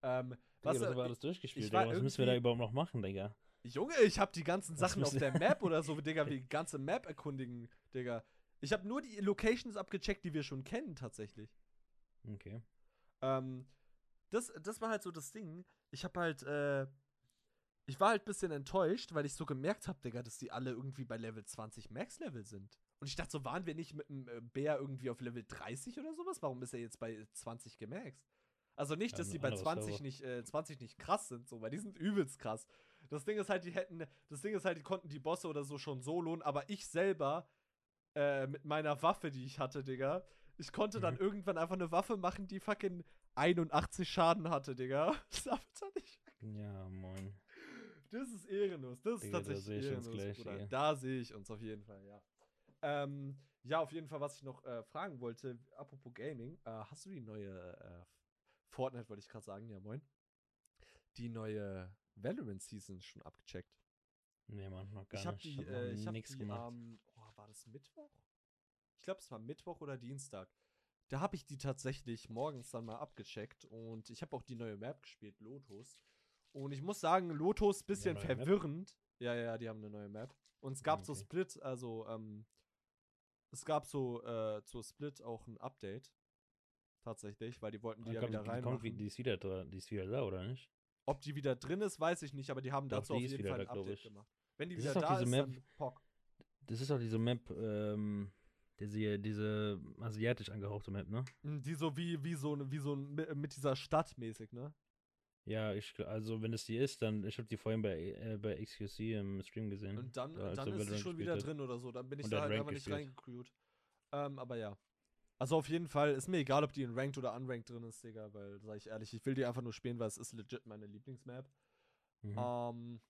Ähm, was Digga, das war alles durchgespielt, Digga. Was müssen wir da überhaupt noch machen, Digga? Junge, ich hab die ganzen Sachen auf der Map oder so, Digga, wie die ganze Map erkundigen, Digga. Ich hab nur die Locations abgecheckt, die wir schon kennen, tatsächlich. Okay. Ähm, das, das war halt so das Ding. Ich hab halt, äh, ich war halt ein bisschen enttäuscht, weil ich so gemerkt hab, Digga, dass die alle irgendwie bei Level 20 Max-Level sind. Und ich dachte so, waren wir nicht mit dem äh, Bär irgendwie auf Level 30 oder sowas? Warum ist er jetzt bei 20 gemaxt? Also nicht, dass ja, die bei 20 nicht, äh, 20 nicht krass sind, so, weil die sind übelst krass. Das Ding ist halt, die hätten, das Ding ist halt, die konnten die Bosse oder so schon soloen, aber ich selber, äh, mit meiner Waffe, die ich hatte, Digga, ich konnte mhm. dann irgendwann einfach eine Waffe machen, die fucking 81 Schaden hatte, Digga. Das hat nicht. Ja, moin. Das ist ehrenlos. Das ist tatsächlich da ehrenlos, gleich, Bruder. Da sehe ich uns auf jeden Fall, ja. Ähm, ja, auf jeden Fall, was ich noch äh, fragen wollte, apropos Gaming, äh, hast du die neue äh, Fortnite, wollte ich gerade sagen, ja moin, die neue Valorant Season schon abgecheckt? Nee, man, noch gar ich hab nicht. Die, ich habe äh, hab nichts gemacht. Ähm, oh, war das Mittwoch? Ich glaube, es war Mittwoch oder Dienstag. Da habe ich die tatsächlich morgens dann mal abgecheckt und ich habe auch die neue Map gespielt, Lotus. Und ich muss sagen, Lotus bisschen verwirrend. Map? Ja, ja, die haben eine neue Map. Und es gab okay. so Split, also ähm, es gab so äh, zu Split auch ein Update. Tatsächlich, weil die wollten die ja, ja wieder rein. Kommt, die, ist wieder, die ist wieder da, oder nicht? Ob die wieder drin ist, weiß ich nicht, aber die haben Doch, dazu die auf jeden Fall ein da, Update gemacht. Wenn die das wieder ist da ist, Map, dann Pock. Das ist auch diese Map, ähm, diese, diese asiatisch angehauchte Map, ne? Hm, die so wie, wie so, wie so mit dieser Stadt mäßig, ne? Ja, ich, also wenn es die ist, dann, ich habe die vorhin bei, äh, bei XQC im Stream gesehen. Und dann, da, dann ist sie schon wieder hat. drin oder so. Dann bin ich da halt einfach nicht reingecrewt. Ähm, aber ja. Also auf jeden Fall ist mir egal, ob die in Ranked oder Unranked drin ist, Digga, weil, sag ich ehrlich, ich will die einfach nur spielen, weil es ist legit meine Lieblingsmap. Mhm. Ähm,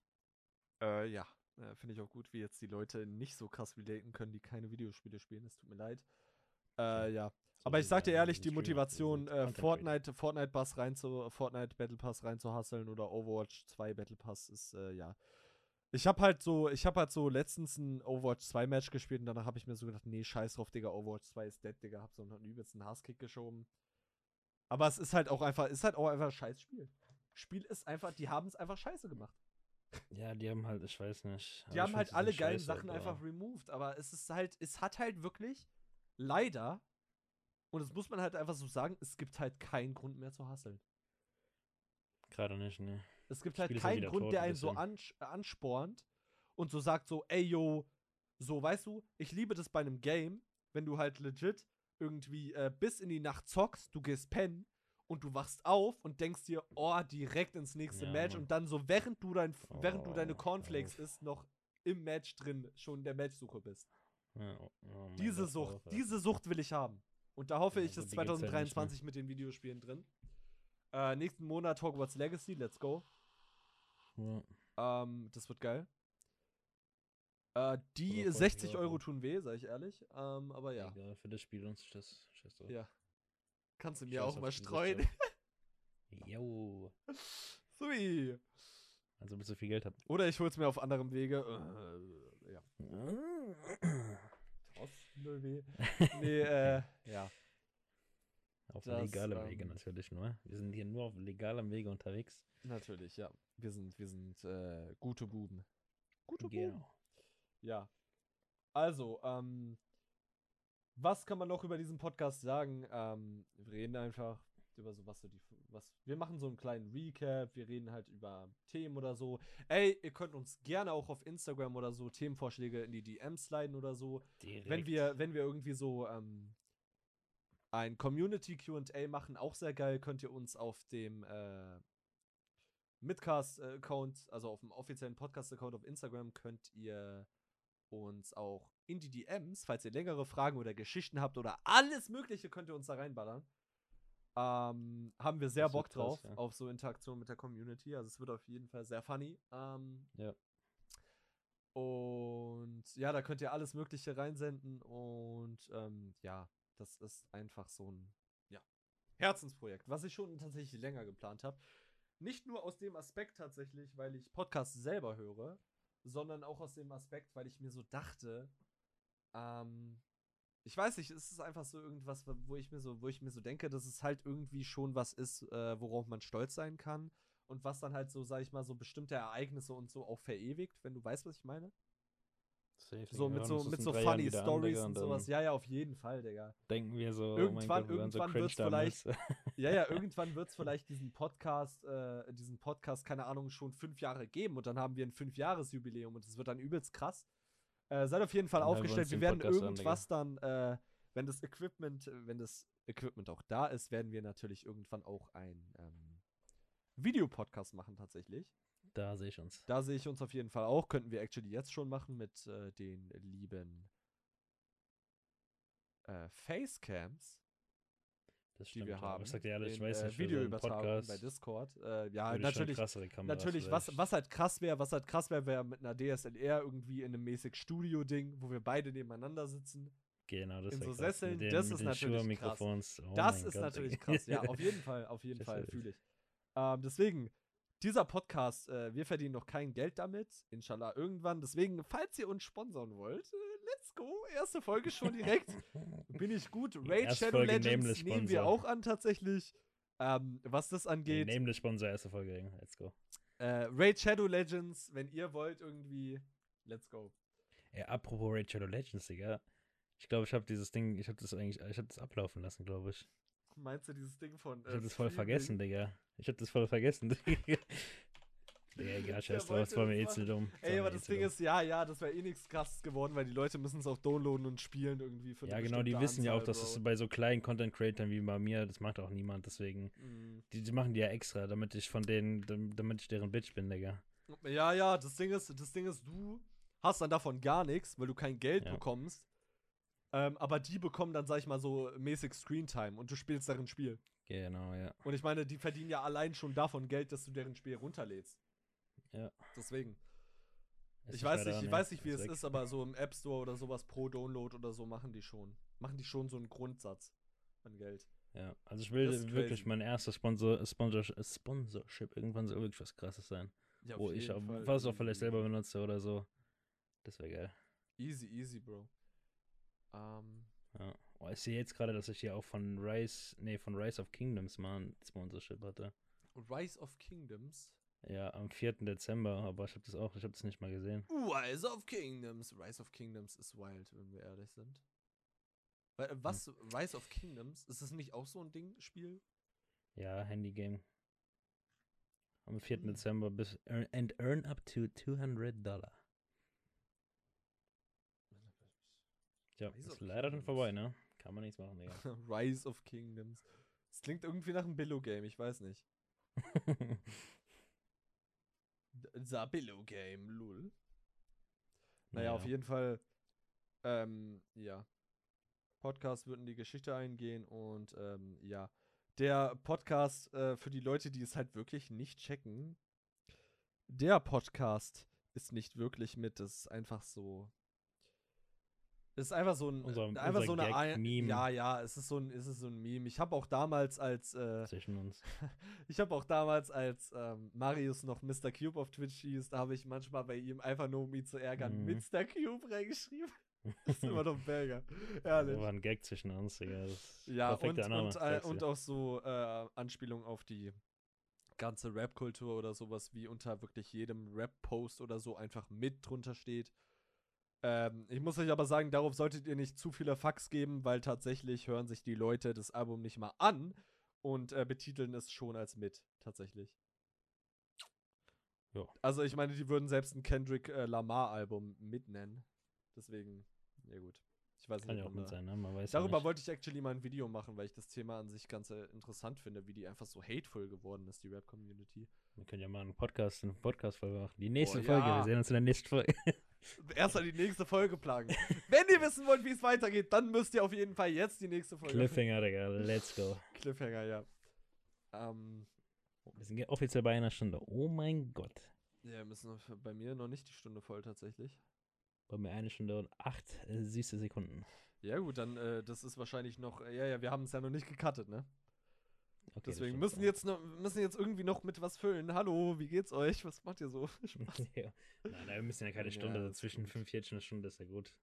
äh, ja, äh, finde ich auch gut, wie jetzt die Leute nicht so krass relaten können, die keine Videospiele spielen. Es tut mir leid. Äh, ja. Aber ich sag dir ehrlich, die Motivation, äh, Fortnite, Fortnite Pass rein zu, Fortnite Battle Pass rein zu hasseln oder Overwatch 2 Battle Pass ist, äh, ja. Ich hab halt so, ich hab halt so letztens ein Overwatch 2 Match gespielt und danach habe ich mir so gedacht, nee, scheiß drauf, Digga, Overwatch 2 ist dead, Digga, hab so einen übelsten Hasskick geschoben. Aber es ist halt auch einfach, ist halt auch einfach ein scheiß Spiel. Spiel ist einfach, die haben es einfach scheiße gemacht. Ja, die haben halt, ich weiß nicht. Die haben halt alle geilen Sachen einfach removed, aber es ist halt, es hat halt wirklich leider und das muss man halt einfach so sagen, es gibt halt keinen Grund mehr zu hasseln. Gerade nicht, ne. Es gibt halt keinen Grund, der einen so ans anspornt und so sagt so, ey, yo, so, weißt du, ich liebe das bei einem Game, wenn du halt legit irgendwie äh, bis in die Nacht zockst, du gehst pennen und du wachst auf und denkst dir, oh, direkt ins nächste ja, Match Mann. und dann so, während du dein, oh, während du deine Cornflakes isst, noch im Match drin schon in der Matchsuche bist. Ja, oh, oh diese Sucht, diese Sucht will ich haben. Und da hoffe ja, ich, ist 2023 ja mit den Videospielen drin. Äh, nächsten Monat Hogwarts Legacy, let's go. Ähm, das wird geil. Äh, die 60 Euro tun weh, sag ich ehrlich. Ähm, aber ja. Egal, für das Spiel uns das. Scheiß Ja. Kannst du mir auch mal streuen. Jo. Sui. Also bis du viel Geld habt. Oder ich hol's mir auf anderem Wege. Äh, ja. null weh. Nee, äh, ja. Auf legalem ähm, Wege natürlich nur. Wir sind hier nur auf legalem Wege unterwegs. Natürlich, ja. Wir sind, wir sind äh, gute Buben. Gute genau. Buben. Ja. Also, ähm, was kann man noch über diesen Podcast sagen? Ähm, wir reden einfach über so was so die was wir machen so einen kleinen Recap, wir reden halt über Themen oder so. Ey, ihr könnt uns gerne auch auf Instagram oder so Themenvorschläge in die DMs sliden oder so. Direkt. Wenn wir wenn wir irgendwie so ähm, ein Community Q&A machen, auch sehr geil, könnt ihr uns auf dem äh, Midcast-Account, also auf dem offiziellen Podcast-Account auf Instagram, könnt ihr uns auch in die DMs, falls ihr längere Fragen oder Geschichten habt oder alles Mögliche, könnt ihr uns da reinballern. Ähm, haben wir sehr Bock drauf, krass, ja. auf so Interaktion mit der Community. Also es wird auf jeden Fall sehr funny. Ähm, ja. Und ja, da könnt ihr alles Mögliche reinsenden. Und ähm, ja, das ist einfach so ein ja, Herzensprojekt, was ich schon tatsächlich länger geplant habe. Nicht nur aus dem Aspekt tatsächlich, weil ich Podcasts selber höre, sondern auch aus dem Aspekt, weil ich mir so dachte, ähm, ich weiß nicht, es ist einfach so irgendwas, wo ich mir so, wo ich mir so denke, dass es halt irgendwie schon was ist, äh, worauf man stolz sein kann und was dann halt so, sag ich mal, so bestimmte Ereignisse und so auch verewigt, wenn du weißt, was ich meine. Safe, so mit so, mit so funny Stories und, sowas. Ja, ja, auf jeden Fall, Digga. Denken wir so, irgendwann, oh Gott, irgendwann so wird's vielleicht, ja, ja, irgendwann wird es vielleicht diesen Podcast, äh, diesen Podcast, keine Ahnung, schon fünf Jahre geben und dann haben wir ein Fünfjahresjubiläum und es wird dann übelst krass. Äh, seid auf jeden Fall aufgestellt. Wir werden irgendwas an, dann, äh, wenn das Equipment, wenn das Equipment auch da ist, werden wir natürlich irgendwann auch ein ähm, Videopodcast machen tatsächlich. Da sehe ich uns. Da sehe ich uns auf jeden Fall auch. Könnten wir actually jetzt schon machen mit äh, den lieben äh, Facecams. Das stimmt, die wir haben. Ich sag dir ehrlich, ich weiß äh, nicht, Video übertragen bei Discord. Äh, ja, natürlich. Natürlich, was, was halt krass wäre, was halt krass wäre, wäre mit einer DSLR irgendwie in einem mäßig Studio-Ding, wo wir beide nebeneinander sitzen. Genau, das in so Sesseln, den, das ist natürlich krass. Oh das ist Gott, natürlich krass, ja, auf jeden Fall, auf jeden Fall, fühle ich. Ähm, deswegen, dieser Podcast, äh, wir verdienen noch kein Geld damit, inshallah irgendwann. Deswegen, falls ihr uns sponsern wollt, äh, let's go. Erste Folge schon direkt. Bin ich gut. Raid Shadow Folge Legends nehmen wir auch an tatsächlich. Ähm, was das angeht. Nehmen das Sponsor, erste Folge, let's go. Äh, Raid Shadow Legends, wenn ihr wollt irgendwie, let's go. Ey, apropos Raid Shadow Legends, Digga. Ich glaube, ich habe dieses Ding, ich habe das eigentlich, ich habe das ablaufen lassen, glaube ich. Meinst du dieses Ding von. Äh, ich hab das voll vergessen, Digga. Ich hab das voll vergessen. Digga, egal, scheiß drauf, das war mir eh zu dumm. Ey, aber eh das Ding ist, ja, ja, das wäre eh nichts krasses geworden, weil die Leute müssen es auch downloaden und spielen irgendwie für Ja, genau, die wissen Anzahl, ja auch, dass es bei so kleinen Content-Creatern wie bei mir, das macht auch niemand, deswegen. Mm. Die, die machen die ja extra, damit ich von denen, damit ich deren Bitch bin, Digga. Ja, ja, das Ding ist, das Ding ist, du hast dann davon gar nichts, weil du kein Geld ja. bekommst. Ähm, aber die bekommen dann, sag ich mal, so mäßig Screentime und du spielst deren Spiel. Genau, ja. Und ich meine, die verdienen ja allein schon davon Geld, dass du deren Spiel runterlädst. Ja. Deswegen. ich weiß nicht, ich weiß nicht, wie es ist, aber so im App Store oder sowas pro Download oder so machen die schon. Machen die schon so einen Grundsatz an Geld. Ja, also ich will wirklich mein erster Sponsor, Sponsor, Sponsorship irgendwann so wirklich was krasses sein. Ja, wo ich auch, was auch vielleicht selber benutze oder so. Das wäre geil. Easy, easy, Bro. Ähm, ja. Oh, ich sehe jetzt gerade, dass ich hier auch von Rise, nee, von Rise of Kingdoms mal ein Sponsorship hatte. Rise of Kingdoms? Ja, am 4. Dezember, aber ich habe das auch, ich habe das nicht mal gesehen. Rise of Kingdoms. Rise of Kingdoms ist wild, wenn wir ehrlich sind. Was? Hm. Rise of Kingdoms? Ist das nicht auch so ein Ding, Spiel? Ja, Handy-Game. Am 4. Hm. Dezember bis and earn up to 200 Dollar. Ja, Rise ist leider schon vorbei, ne? Kann man nichts machen, Digga. Rise of Kingdoms. Das klingt irgendwie nach einem Billo-Game, ich weiß nicht. The Billo-Game, lul. Naja, ja. auf jeden Fall, ähm, ja. Podcast wird in die Geschichte eingehen und, ähm, ja. Der Podcast, äh, für die Leute, die es halt wirklich nicht checken, der Podcast ist nicht wirklich mit, das ist einfach so das ist einfach so ein, unser, einfach unser so eine Gag Meme. Ja, ja, es ist so ein, es ist so ein Meme. Ich habe auch damals als äh, zwischen uns. ich habe auch damals als ähm, Marius noch Mr. Cube auf Twitch hieß, da habe ich manchmal bei ihm einfach nur um ihn zu ärgern mhm. Mr. Cube reingeschrieben. das ist immer noch ein Burger. Ehrlich. Das war ein Gag zwischen uns, Digga. Ja, und, und, äh, und auch so äh, Anspielungen auf die ganze Rap-Kultur oder sowas, wie unter wirklich jedem Rap-Post oder so einfach mit drunter steht. Ähm, ich muss euch aber sagen, darauf solltet ihr nicht zu viele Fax geben, weil tatsächlich hören sich die Leute das Album nicht mal an und äh, betiteln es schon als mit, tatsächlich. Ja. Also ich meine, die würden selbst ein Kendrick äh, Lamar-Album mitnennen. Deswegen, ja gut. Ich weiß Kann nicht, ja auch mit sein, ne? Man weiß Darüber ja wollte ich actually mal ein Video machen, weil ich das Thema an sich ganz äh, interessant finde, wie die einfach so hateful geworden ist, die Rap-Community. Wir können ja mal einen Podcast, eine Podcast-Folge machen. Die nächste oh, Folge, ja. wir sehen uns in der nächsten Folge. Erstmal die nächste Folge plagen. Wenn ihr wissen wollt, wie es weitergeht, dann müsst ihr auf jeden Fall jetzt die nächste Folge. Cliffhanger, Digga, let's go. Cliffhanger, ja. Ähm, wir sind offiziell bei einer Stunde. Oh mein Gott. Ja, wir müssen bei mir noch nicht die Stunde voll tatsächlich. Bei mir eine Stunde und acht äh, süße Sekunden. Ja, gut, dann, äh, das ist wahrscheinlich noch. Äh, ja, ja, wir haben es ja noch nicht gecuttet, ne? Okay, Deswegen müssen jetzt, noch, müssen jetzt irgendwie noch mit was füllen. Hallo, wie geht's euch? Was macht ihr so? ja. Nein, nein, wir müssen ja keine Stunde, ja, also zwischen 45 und eine Stunde ist ja gut.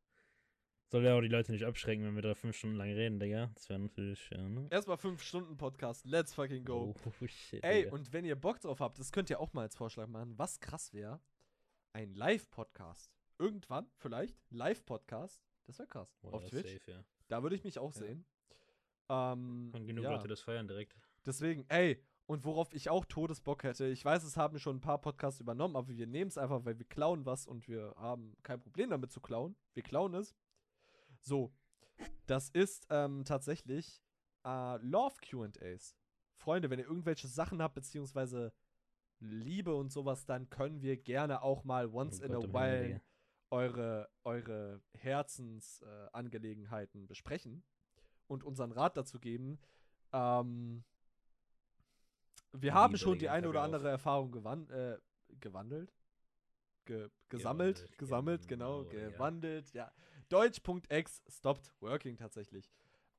Soll ja auch die Leute nicht abschrecken, wenn wir da fünf Stunden lang reden, Digga. Das wäre natürlich, ja, ne? Erstmal fünf Stunden Podcast. Let's fucking go. Oh, shit, Ey, Digga. und wenn ihr Bock drauf habt, das könnt ihr auch mal als Vorschlag machen. Was krass wäre, ein Live-Podcast. Irgendwann, vielleicht, Live-Podcast. Das wäre krass. Boah, auf Twitch. Safe, ja. Da würde ich mich auch Ja. sehen. Ähm, Und genug ja. Leute das feiern direkt. Deswegen, ey, und worauf ich auch Todesbock hätte, ich weiß, es haben schon ein paar Podcasts übernommen, aber wir nehmen es einfach, weil wir klauen was und wir haben kein Problem damit zu klauen. Wir klauen es. So, das ist ähm, tatsächlich äh, Love QAs. Freunde, wenn ihr irgendwelche Sachen habt, beziehungsweise Liebe und sowas, dann können wir gerne auch mal once Oh in Gott a while eure, eure Herzensangelegenheiten äh, besprechen und unseren Rat dazu geben. Ähm, wir haben schon die eine oder auf. andere Erfahrung gewan äh, gewandelt. Ge gesammelt, Gewandelt, gesammelt, genau, genau, Digga. gewandelt, ja. Deutsch.x stopped working tatsächlich.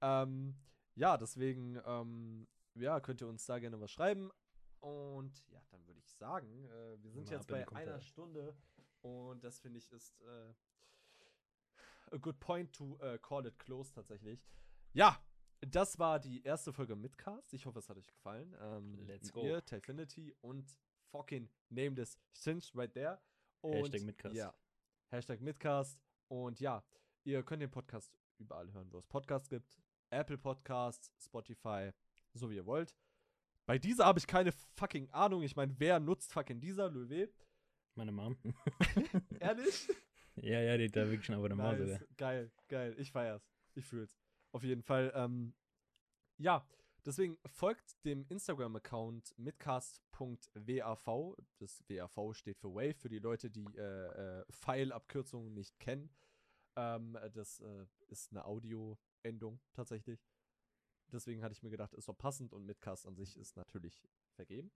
Ähm, ja, deswegen, ähm, ja, könnt ihr uns da gerne was schreiben. Und ja, dann würde ich sagen, äh, wir sind Mal jetzt bei einer. Stunde und das finde ich ist äh, a good point to äh, call it close tatsächlich. Ja, das war die erste Folge Midcast. Ich hoffe, es hat euch gefallen. Ähm, Let's mit go. Mir, Tayfinity und fucking nameless Sinch right there. Und Hashtag Midcast. Ja. Hashtag Midcast. Und ja, ihr könnt den Podcast überall hören, wo es Podcasts gibt. Apple Podcasts, Spotify, so wie ihr wollt. Bei dieser habe ich keine fucking Ahnung. Ich meine, wer nutzt fucking dieser? Löwe? Meine Mom. Ehrlich? ja, ja, die hat da wirklich schon aber eine Maus. Nice. Geil, geil. Ich feier's. Ich fühl's. Auf jeden Fall. Ähm, ja, deswegen folgt dem Instagram-Account midcast.wav. Das WAV steht für Wave, für die Leute, die äh, äh, File-Abkürzungen nicht kennen. Ähm, das äh, ist eine Audio-Endung tatsächlich. Deswegen hatte ich mir gedacht, ist doch passend und Midcast an sich ist natürlich vergeben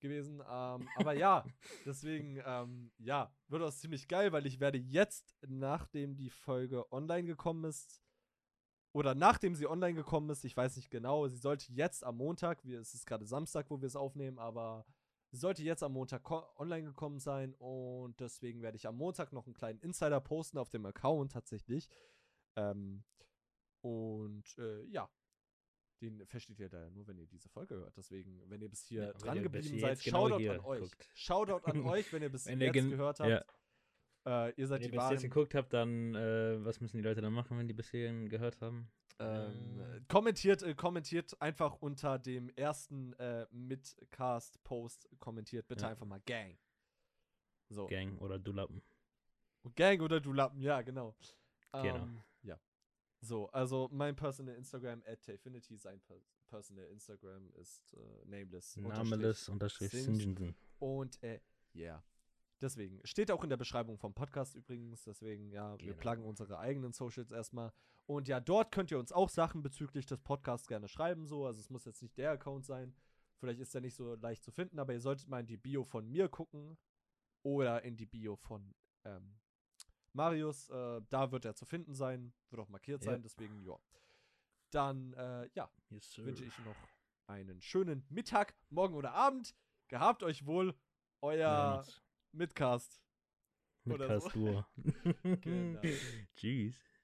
gewesen. Ähm, aber ja, deswegen, ähm, ja, wird das ziemlich geil, weil ich werde jetzt, nachdem die Folge online gekommen ist, oder nachdem sie online gekommen ist, ich weiß nicht genau, sie sollte jetzt am Montag, wir, es ist gerade Samstag, wo wir es aufnehmen, aber sie sollte jetzt am Montag online gekommen sein und deswegen werde ich am Montag noch einen kleinen Insider posten auf dem Account tatsächlich. Ähm, und äh, ja, den versteht ihr da ja nur, wenn ihr diese Folge hört. Deswegen, wenn ihr bis hier Ja, dran ihr geblieben seid, genau Shoutout an euch. guckt. Shoutout an euch, wenn ihr bis Wenn ihr jetzt gen- gehört habt. ja. Äh, ihr seid Wenn ihr die bis jetzt wahren. geguckt habt, dann äh, was müssen die Leute dann machen, wenn die bis hierhin gehört haben? Ähm, Äh. kommentiert, äh, kommentiert einfach unter dem ersten äh, Midcast-Post, kommentiert bitte Ja. einfach mal Gang. So. Gang oder du Lappen. Gang oder du Lappen, ja, genau. Genau. Ähm, ja. So, also mein Personal Instagram at Tayfinity, sein per Personal Instagram ist äh, nameless. Nameless unterstrich. Sinjinsen. Und äh, ja. Deswegen. Steht auch in der Beschreibung vom Podcast übrigens. Deswegen, ja, wir Genau. pluggen unsere eigenen Socials erstmal. Und ja, dort könnt ihr uns auch Sachen bezüglich des Podcasts gerne schreiben. So. Also es muss jetzt nicht der Account sein. Vielleicht ist der nicht so leicht zu finden, aber ihr solltet mal in die Bio von mir gucken. Oder in die Bio von ähm, Marius. Äh, da wird er zu finden sein. Wird auch markiert Ja. sein. Deswegen, ja. Dann, äh, ja, Yes, wünsche ich noch einen schönen Mittag, Morgen oder Abend. Gehabt euch wohl, euer Midcast. Oder so. Midcast Duo. Genau. Tschüss.